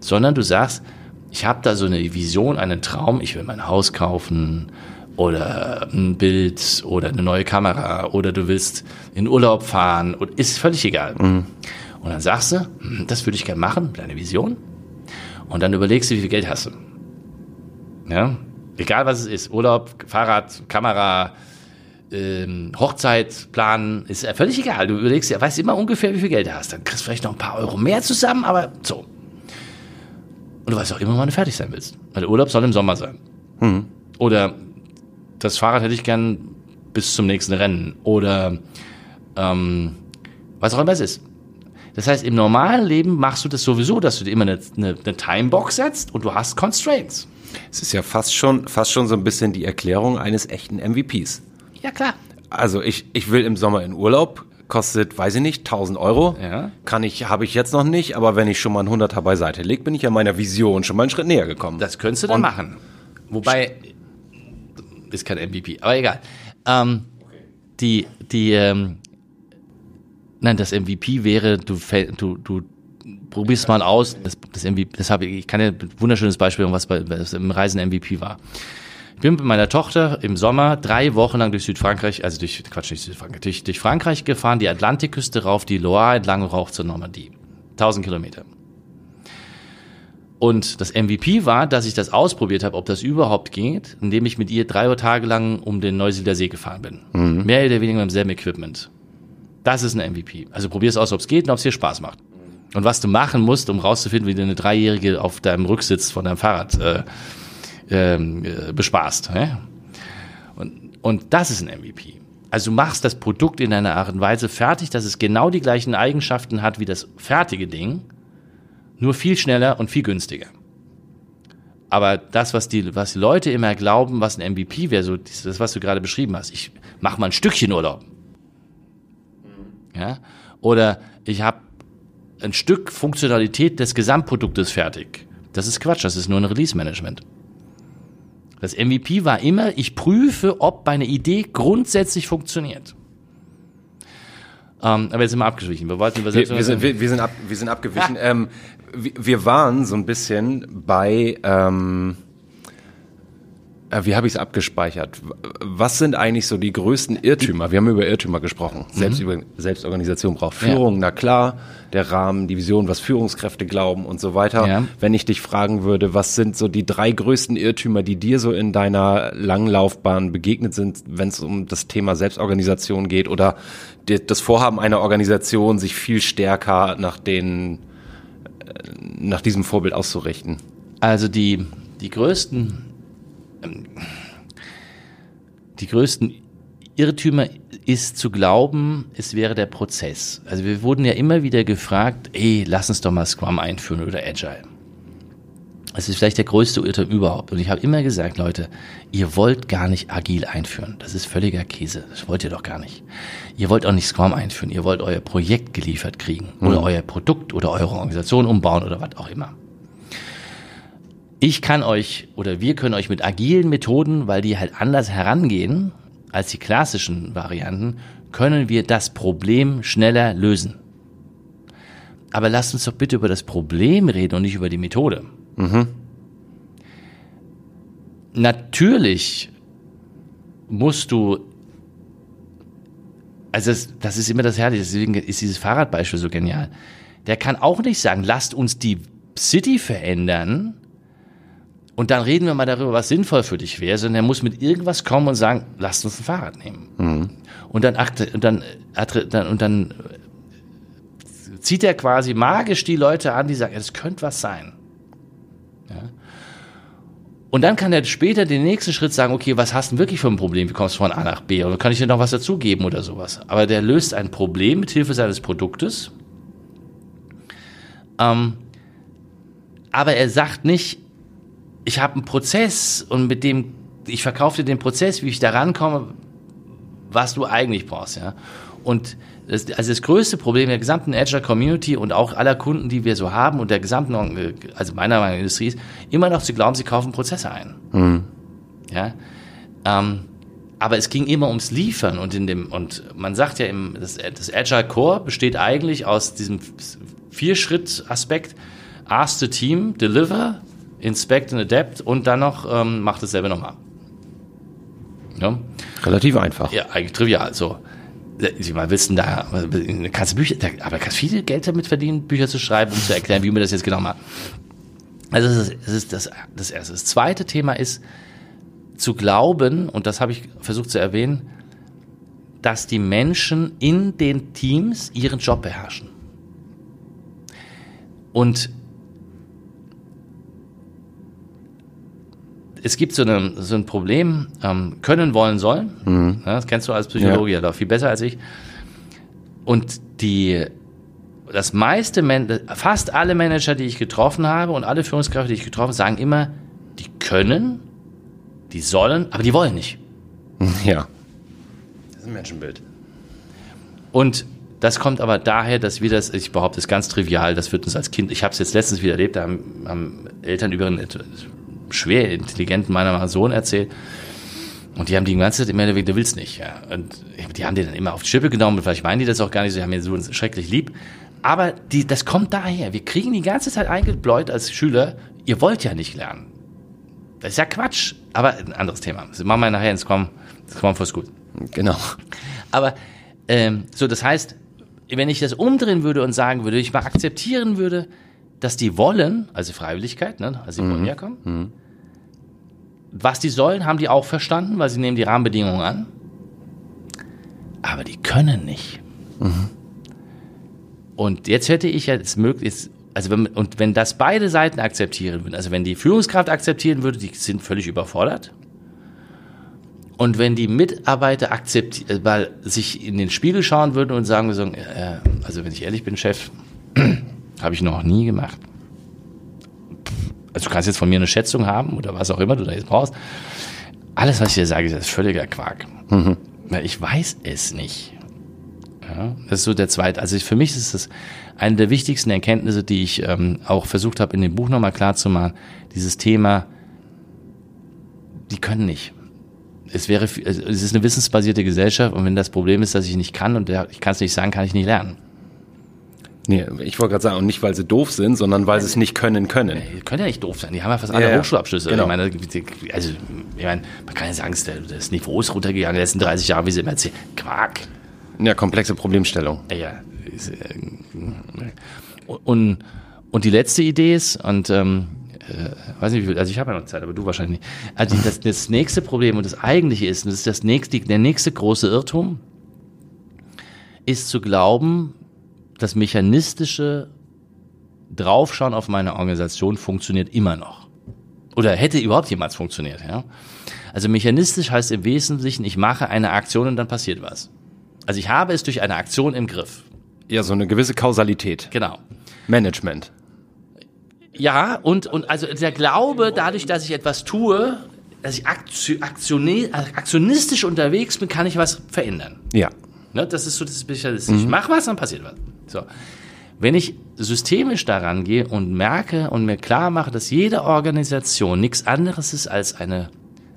Sondern du sagst, ich habe da so eine Vision, einen Traum, ich will mein Haus kaufen oder ein Bild oder eine neue Kamera oder du willst in Urlaub fahren und ist völlig egal. Mhm. Und dann sagst du, hm, das würde ich gerne machen, deine Vision. Und dann überlegst du, wie viel Geld hast du. Ja, egal was es ist, Urlaub, Fahrrad, Kamera, ähm, Hochzeit planen, ist ja völlig egal. Du überlegst ja, weißt immer ungefähr, wie viel Geld du hast. Dann kriegst du vielleicht noch ein paar Euro mehr zusammen, aber so. Und du weißt auch immer, wann du fertig sein willst. Weil der Urlaub soll im Sommer sein. Mhm. Oder das Fahrrad hätte ich gern bis zum nächsten Rennen. Oder ähm, was auch immer es ist. Das heißt, im normalen Leben machst du das sowieso, dass du dir immer eine, eine, eine Timebox setzt und du hast Constraints. Es ist ja fast schon, fast schon so ein bisschen die Erklärung eines echten MVPs. Ja, klar. Also ich, ich will im Sommer in Urlaub, kostet, weiß ich nicht, 1000 Euro. Ja. Kann ich, habe ich jetzt noch nicht, aber wenn ich schon mal ein Hunderter beiseite lege, bin ich ja meiner Vision schon mal einen Schritt näher gekommen. Das könntest du dann Und machen. Wobei, ist kein MVP, aber egal. Ähm, die, die, ähm, nein, das MVP wäre, du, du, du probierst mal aus, das, das MVP, das habe ich, ich kann ja ein wunderschönes Beispiel, was bei, was im Reisen MVP war. Ich bin mit meiner Tochter im Sommer drei Wochen lang durch Südfrankreich, also durch, Quatsch, nicht Südfrankreich, durch, durch Frankreich gefahren, die Atlantikküste rauf, die Loire entlang rauf zur Normandie. 1000 Kilometer. Und das MVP war, dass ich das ausprobiert habe, ob das überhaupt geht, indem ich mit ihr drei Tage lang um den Neusiedler See gefahren bin. Mhm. Mehr oder weniger mit demselben Equipment. Das ist ein MVP. Also probier es aus, ob es geht und ob es dir Spaß macht. Und was du machen musst, um rauszufinden, wie du eine Dreijährige auf deinem Rücksitz von deinem Fahrrad äh, ähm, äh, bespaßt. Ja? Und, und das ist ein MVP. Also du machst das Produkt in einer Art und Weise fertig, dass es genau die gleichen Eigenschaften hat wie das fertige Ding, nur viel schneller und viel günstiger. Aber das, was die, was die Leute immer glauben, was ein MVP wäre, so das, was du gerade beschrieben hast, ich mache mal ein Stückchen Urlaub. Ja? Oder ich habe ein Stück Funktionalität des Gesamtproduktes fertig. Das ist Quatsch, das ist nur ein Release-Management. Das MVP war immer, ich prüfe, ob meine Idee grundsätzlich funktioniert. Ähm, aber jetzt sind wir abgewichen. Wir wollten über wir, wir, sind, wir, wir, sind ab, wir sind abgewichen. Ja. Ähm, wir, waren so ein bisschen bei ähm, Äh, wie habe ich es abgespeichert? Was sind eigentlich so die größten Irrtümer? Wir haben über Irrtümer gesprochen. Mhm. Selbst über, Selbstorganisation braucht Führung, ja. na klar. Der Rahmen, die Vision, was Führungskräfte glauben und so weiter. Ja. Wenn ich dich fragen würde, was sind so die drei größten Irrtümer, die dir so in deiner langen Laufbahn begegnet sind, wenn es um das Thema Selbstorganisation geht oder das Vorhaben einer Organisation, sich viel stärker nach den, äh, nach diesem Vorbild auszurichten? Also die, die größten die größten Irrtümer ist zu glauben, es wäre der Prozess. Also wir wurden ja immer wieder gefragt, ey, lass uns doch mal Scrum einführen oder Agile. Das ist vielleicht der größte Irrtum überhaupt. Und ich habe immer gesagt, Leute, ihr wollt gar nicht agil einführen. Das ist völliger Käse. Das wollt ihr doch gar nicht. Ihr wollt auch nicht Scrum einführen. Ihr wollt euer Projekt geliefert kriegen. Oder mhm. euer Produkt oder eure Organisation umbauen oder was auch immer ich kann euch oder wir können euch mit agilen Methoden, weil die halt anders herangehen als die klassischen Varianten, können wir das Problem schneller lösen. Aber lasst uns doch bitte über das Problem reden und nicht über die Methode. Mhm. Natürlich musst du, also das, das ist immer das Herrliche, deswegen ist dieses Fahrradbeispiel so genial. Der kann auch nicht sagen, lasst uns die City verändern, und dann reden wir mal darüber, was sinnvoll für dich wäre, sondern er muss mit irgendwas kommen und sagen, lasst uns ein Fahrrad nehmen. Mhm. Und dann, und dann, und dann zieht er quasi magisch die Leute an, die sagen, es könnte was sein. Ja. Und dann kann er später den nächsten Schritt sagen, okay, was hast du wirklich für ein Problem? Wie kommst du von A nach B? Oder kann ich dir noch was dazugeben oder sowas? Aber der löst ein Problem mit Hilfe seines Produktes. Ähm, aber er sagt nicht, ich habe einen Prozess und mit dem, ich verkaufe dir den Prozess, wie ich da rankomme, was du eigentlich brauchst, ja. Und das, also das größte Problem der gesamten Agile Community und auch aller Kunden, die wir so haben und der gesamten, also meiner Meinung nach Industrie ist, immer noch zu glauben, sie kaufen Prozesse ein. Mhm. Ja. Ähm, aber es ging immer ums Liefern und in dem, und man sagt ja im, das, das Agile Core besteht eigentlich aus diesem Vier-Schritt-Aspekt. Ask the team, deliver, Inspect and Adapt und dann noch ähm, macht es selber nochmal. Ja? Relativ einfach. Ja, eigentlich trivial. So. Sie mal wissen, da kannst du Bücher, da, aber kannst viel Geld damit verdienen, Bücher zu schreiben, um zu erklären, wie man das jetzt genau macht. Also das ist, das ist das, das erste. Das zweite Thema ist zu glauben, und das habe ich versucht zu erwähnen, dass die Menschen in den Teams ihren Job beherrschen. Und es gibt so, eine, so ein Problem, ähm, können, wollen, sollen. Mhm. Ja, das kennst du als Psychologe ja. ja viel besser als ich. Und die, das meiste, fast alle Manager, die ich getroffen habe und alle Führungskräfte, die ich getroffen habe, sagen immer, die können, die sollen, aber die wollen nicht. (laughs) Ja. Das ist ein Menschenbild. Und das kommt aber daher, dass wir das, ich behaupte, das ist ganz trivial, das wird uns als Kind, ich habe es jetzt letztens wieder erlebt, da haben, haben Eltern über ein schwer intelligenten meiner Sohn erzählt. Und die haben die ganze Zeit im Endeffekt, du willst nicht. Ja. Und die haben die dann immer auf die Schippe genommen. Vielleicht meinen die das auch gar nicht, sie haben mir so schrecklich lieb. Aber die, das kommt daher. Wir kriegen die ganze Zeit eingebläut als Schüler, ihr wollt ja nicht lernen. Das ist ja Quatsch. Aber ein anderes Thema. Das machen wir nachher ins Scrum, Scrum for School. Genau. Aber ähm, so, das heißt, wenn ich das umdrehen würde und sagen würde, ich mal akzeptieren würde, dass die wollen, also Freiwilligkeit, ne? also sie wollen mhm. herkommen. Mhm. Was die sollen, haben die auch verstanden, weil sie nehmen die Rahmenbedingungen an. Aber die können nicht. Mhm. Und jetzt hätte ich ja das möglich, also wenn, und wenn das beide Seiten akzeptieren würden, also wenn die Führungskraft akzeptieren würde, die sind völlig überfordert. Und wenn die Mitarbeiter akzeptieren, weil sich in den Spiegel schauen würden und sagen, äh, also wenn ich ehrlich bin, Chef, habe ich noch nie gemacht. Also du kannst jetzt von mir eine Schätzung haben oder was auch immer du da jetzt brauchst. Alles, was ich dir sage, ist völliger Quark. Mhm. Ich weiß es nicht. Ja, das ist so der zweite. Also für mich ist das eine der wichtigsten Erkenntnisse, die ich ähm, auch versucht habe, in dem Buch nochmal klarzumachen. Dieses Thema, die können nicht. Es wäre, es ist eine wissensbasierte Gesellschaft und wenn das Problem ist, dass ich nicht kann und ich kann es nicht sagen, kann ich nicht lernen. Nee, ich wollte gerade sagen, und nicht, weil sie doof sind, sondern weil sie es nicht können können. Die können ja nicht doof sein. Die haben ja fast alle Ja, ja. Hochschulabschlüsse. Genau. Ich meine, also, ich meine, man kann ja sagen, das- Niveau ist runtergegangen in den letzten 30 Jahren, wie sie immer erzählen. Quark. Ja, komplexe Problemstellung. Ja, äh, Und, und die letzte Idee ist, und ähm, äh, weiß nicht, wie viel, also ich habe ja noch Zeit, aber du wahrscheinlich nicht. Also das, das nächste Problem und das eigentliche ist, und das ist das nächste, der nächste große Irrtum, ist zu glauben, das mechanistische Draufschauen auf meine Organisation funktioniert immer noch. Oder hätte überhaupt jemals funktioniert, ja. Also mechanistisch heißt im Wesentlichen, ich mache eine Aktion und dann passiert was. Also ich habe es durch eine Aktion im Griff. Ja, so eine gewisse Kausalität. Genau. Management. Ja, und, und also der Glaube, dadurch, dass ich etwas tue, dass ich aktio- aktioni- aktionistisch unterwegs bin, kann ich was verändern. Ja. Ne, das ist so das Spezialistische. Ich mache was, dann passiert was. So. Wenn ich systemisch daran gehe und merke und mir klar mache, dass jede Organisation nichts anderes ist als eine,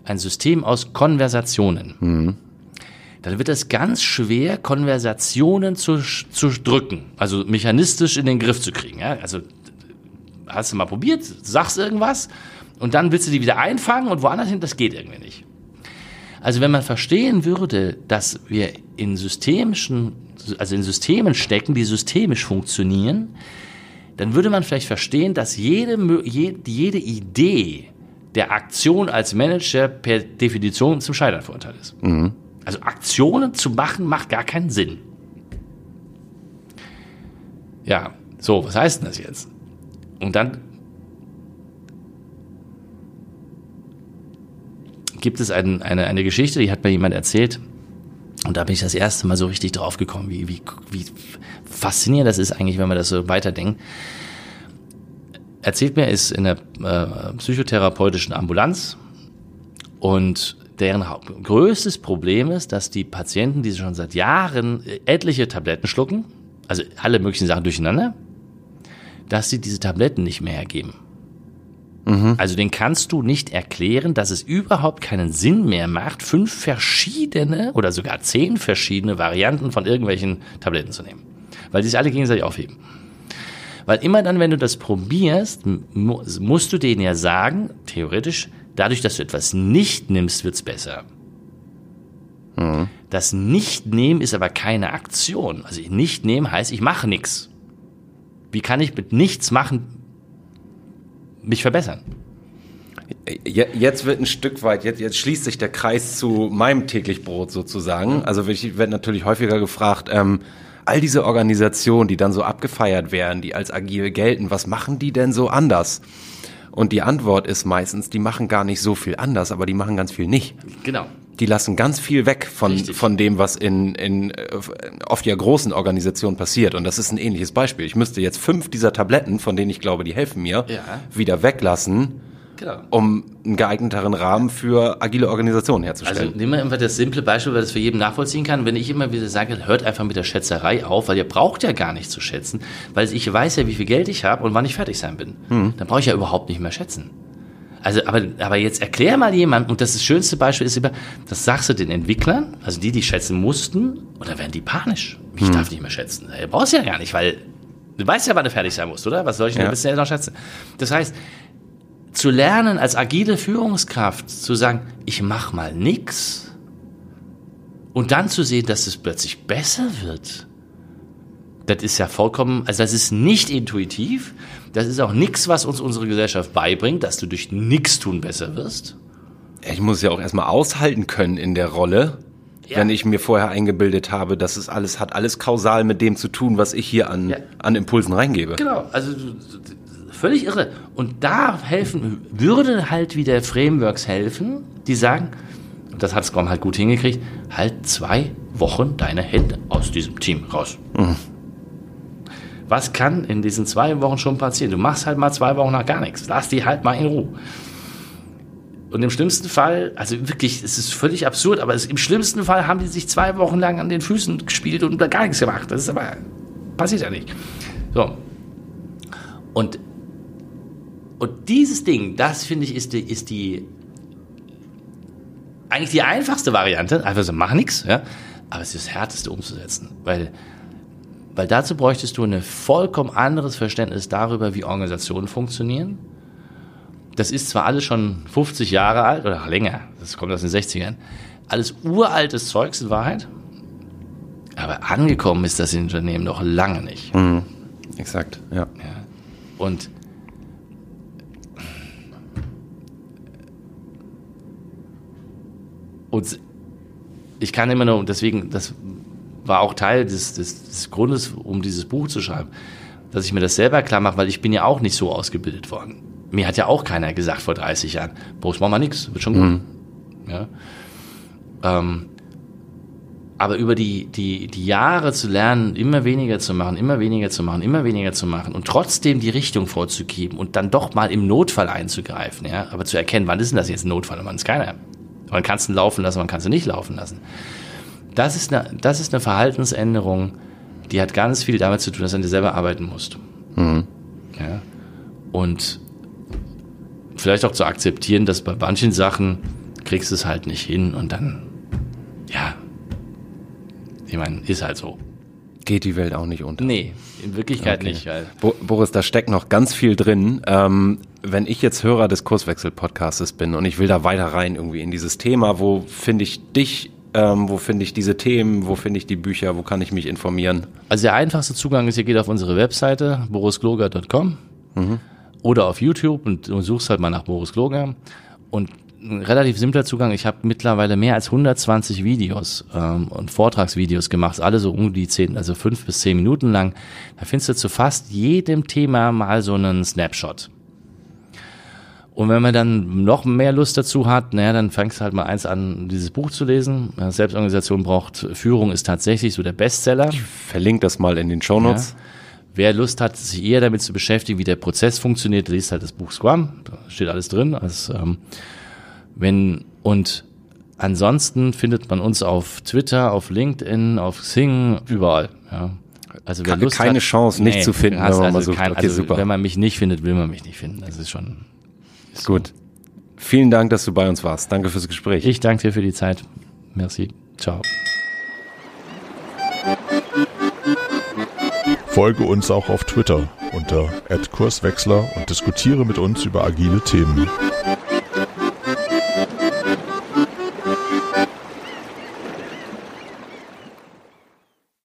ein System aus Konversationen, dann wird es ganz schwer, Konversationen zu, zu drücken, also mechanistisch in den Griff zu kriegen. Ja? Also hast du mal probiert, sagst irgendwas und dann willst du die wieder einfangen und woanders hin, das geht irgendwie nicht. Also wenn man verstehen würde, dass wir in systemischen, also in Systemen stecken, die systemisch funktionieren, dann würde man vielleicht verstehen, dass jede, jede Idee der Aktion als Manager per Definition zum Scheitern verurteilt ist. Also Aktionen zu machen, macht gar keinen Sinn. Ja, so, was heißt denn das jetzt? Und dann gibt es ein, eine, eine Geschichte, die hat mir jemand erzählt. Und da bin ich das erste Mal so richtig drauf gekommen, wie, wie, wie faszinierend das ist eigentlich, wenn man das so weiterdenkt. Erzählt mir, ist in der äh, psychotherapeutischen Ambulanz und deren größtes Problem ist, dass die Patienten, die schon seit Jahren äh, etliche Tabletten schlucken, also alle möglichen Sachen durcheinander, dass sie diese Tabletten nicht mehr hergeben. Also den kannst du nicht erklären, dass es überhaupt keinen Sinn mehr macht, fünf verschiedene oder sogar zehn verschiedene Varianten von irgendwelchen Tabletten zu nehmen. Weil die sich alle gegenseitig aufheben. Weil immer dann, wenn du das probierst, mu musst du denen ja sagen, theoretisch, dadurch, dass du etwas nicht nimmst, wird's besser. Das Nicht-Nehmen ist aber keine Aktion. Also Nicht-Nehmen heißt, ich mache nichts. Wie kann ich mit nichts machen mich verbessern? Je- Jetzt wird ein Stück weit, jetzt, jetzt schließt sich der Kreis zu meinem täglich Brot sozusagen. Also ich werde natürlich häufiger gefragt, ähm, all diese Organisationen, die dann so abgefeiert werden, die als agil gelten, was machen die denn so anders? Und die Antwort ist meistens, die machen gar nicht so viel anders, aber die machen ganz viel nicht. Genau. Die lassen ganz viel weg von, Richtig. von dem, was in, in äh, oft ja großen Organisationen passiert. Und das ist ein ähnliches Beispiel. Ich müsste jetzt fünf dieser Tabletten, von denen ich glaube, die helfen mir, Ja. wieder weglassen, Genau. um einen geeigneteren Rahmen für agile Organisationen Also herzustellen. nehmen wir einfach das simple Beispiel, weil das für jeden nachvollziehen kann. Wenn ich immer wieder sage, hört einfach mit der Schätzerei auf, weil ihr braucht ja gar nicht zu schätzen, weil ich weiß ja, wie viel Geld ich habe und wann ich fertig sein bin. Dann brauche ich ja überhaupt nicht mehr schätzen. Also, aber, aber jetzt erklär mal jemand, und das, das schönste Beispiel ist immer, das sagst du den Entwicklern, also die, die schätzen mussten, und dann werden die panisch. Ich darf nicht mehr schätzen. Du brauchst ja gar nicht, weil du weißt ja, wann du fertig sein musst, oder? Was soll ich denn ja. bisher noch schätzen? Das heißt, zu lernen als agile Führungskraft, zu sagen, ich mach mal nix und dann zu sehen, dass es plötzlich besser wird. Das ist ja vollkommen, also das ist nicht intuitiv, das ist auch nichts, was uns unsere Gesellschaft beibringt, dass du durch nix tun besser wirst. Ich muss ja auch erstmal aushalten können in der Rolle, Ja. wenn ich mir vorher eingebildet habe, dass es alles hat alles kausal mit dem zu tun, was ich hier an, Ja. an Impulsen reingebe. Genau, also völlig irre. Und da helfen, würde halt wieder Frameworks helfen, die sagen, und das hat Scrum halt gut hingekriegt, halt zwei Wochen deine Hände aus diesem Team raus. Was kann in diesen zwei Wochen schon passieren? Du machst halt mal zwei Wochen nach gar nichts. Lass die halt mal in Ruhe. Und im schlimmsten Fall, also wirklich, es ist völlig absurd, aber es, im schlimmsten Fall haben die sich zwei Wochen lang an den Füßen gespielt und gar nichts gemacht. Das ist aber, passiert ja nicht. So. Und, und dieses Ding, das finde ich, ist die, ist die, eigentlich die einfachste Variante. Einfach so, mach nix, ja. Aber es ist das härteste umzusetzen. Weil, Weil dazu bräuchtest du ein vollkommen anderes Verständnis darüber, wie Organisationen funktionieren. Das ist zwar alles schon 50 Jahre alt oder länger, das kommt aus den 60ern. Alles uraltes Zeugs in Wahrheit. Aber angekommen ist das Unternehmen noch lange nicht. Mhm. Exakt, ja. Ja. Und und ich kann immer nur, und deswegen, das war auch Teil des, des, des Grundes, um dieses Buch zu schreiben, dass ich mir das selber klar mache, weil ich bin ja auch nicht so ausgebildet worden. Mir hat ja auch keiner gesagt vor 30 Jahren, Boris, mach mal nix, wird schon gut. Mhm. Ja. Ähm, aber über die, die, die Jahre zu lernen, immer weniger zu machen, immer weniger zu machen, immer weniger zu machen und trotzdem die Richtung vorzugeben und dann doch mal im Notfall einzugreifen, ja, aber zu erkennen, wann ist denn das jetzt ein Notfall und wann ist keiner. Man kann es laufen lassen, man kann es nicht laufen lassen. Das ist, eine, das ist eine Verhaltensänderung, die hat ganz viel damit zu tun, dass du an dir selber arbeiten musst. Mhm. Ja. Und vielleicht auch zu akzeptieren, dass bei manchen Sachen kriegst du es halt nicht hin und dann, ja, ich meine, ist halt so. Geht die Welt auch nicht unter. Nee, in Wirklichkeit Okay. nicht. Weil Bo Boris, da steckt noch ganz viel drin. Ähm, wenn ich jetzt Hörer des Kurswechsel-Podcastes bin und ich will da weiter rein irgendwie in dieses Thema, wo finde ich dich, ähm, wo finde ich diese Themen, wo finde ich die Bücher, wo kann ich mich informieren? Also der einfachste Zugang ist, ihr geht auf unsere Webseite boriskloger.com oder auf YouTube und, und suchst halt mal nach Boris Kloger. Und ein relativ simpler Zugang. Ich habe mittlerweile mehr als 120 Videos ähm, und Vortragsvideos gemacht, alle so um die 10, also fünf bis zehn Minuten lang. Da findest du zu fast jedem Thema mal so einen Snapshot. Und wenn man dann noch mehr Lust dazu hat, naja, dann fängst du halt mal eins an, dieses Buch zu lesen. Selbstorganisation braucht Führung ist tatsächlich so der Bestseller. Verlink das mal in den Shownotes. Ja. Wer Lust hat, sich eher damit zu beschäftigen, wie der Prozess funktioniert, liest halt das Buch Scrum. Da steht alles drin. Also, ähm, wenn, und ansonsten findet man uns auf Twitter, auf LinkedIn, auf Xing, überall. Ja. Also wer Lust keine hat, Chance, nicht zu finden, hast wenn man also mal sucht. Kein, Okay, also super. Wenn man mich nicht findet, will man mich nicht finden. Das ist schon. So. Gut. Vielen Dank, dass du bei uns warst. Danke fürs Gespräch. Ich danke dir für die Zeit. Merci. Ciao. Folge uns auch auf Twitter unter @kurswechsler und diskutiere mit uns über agile Themen.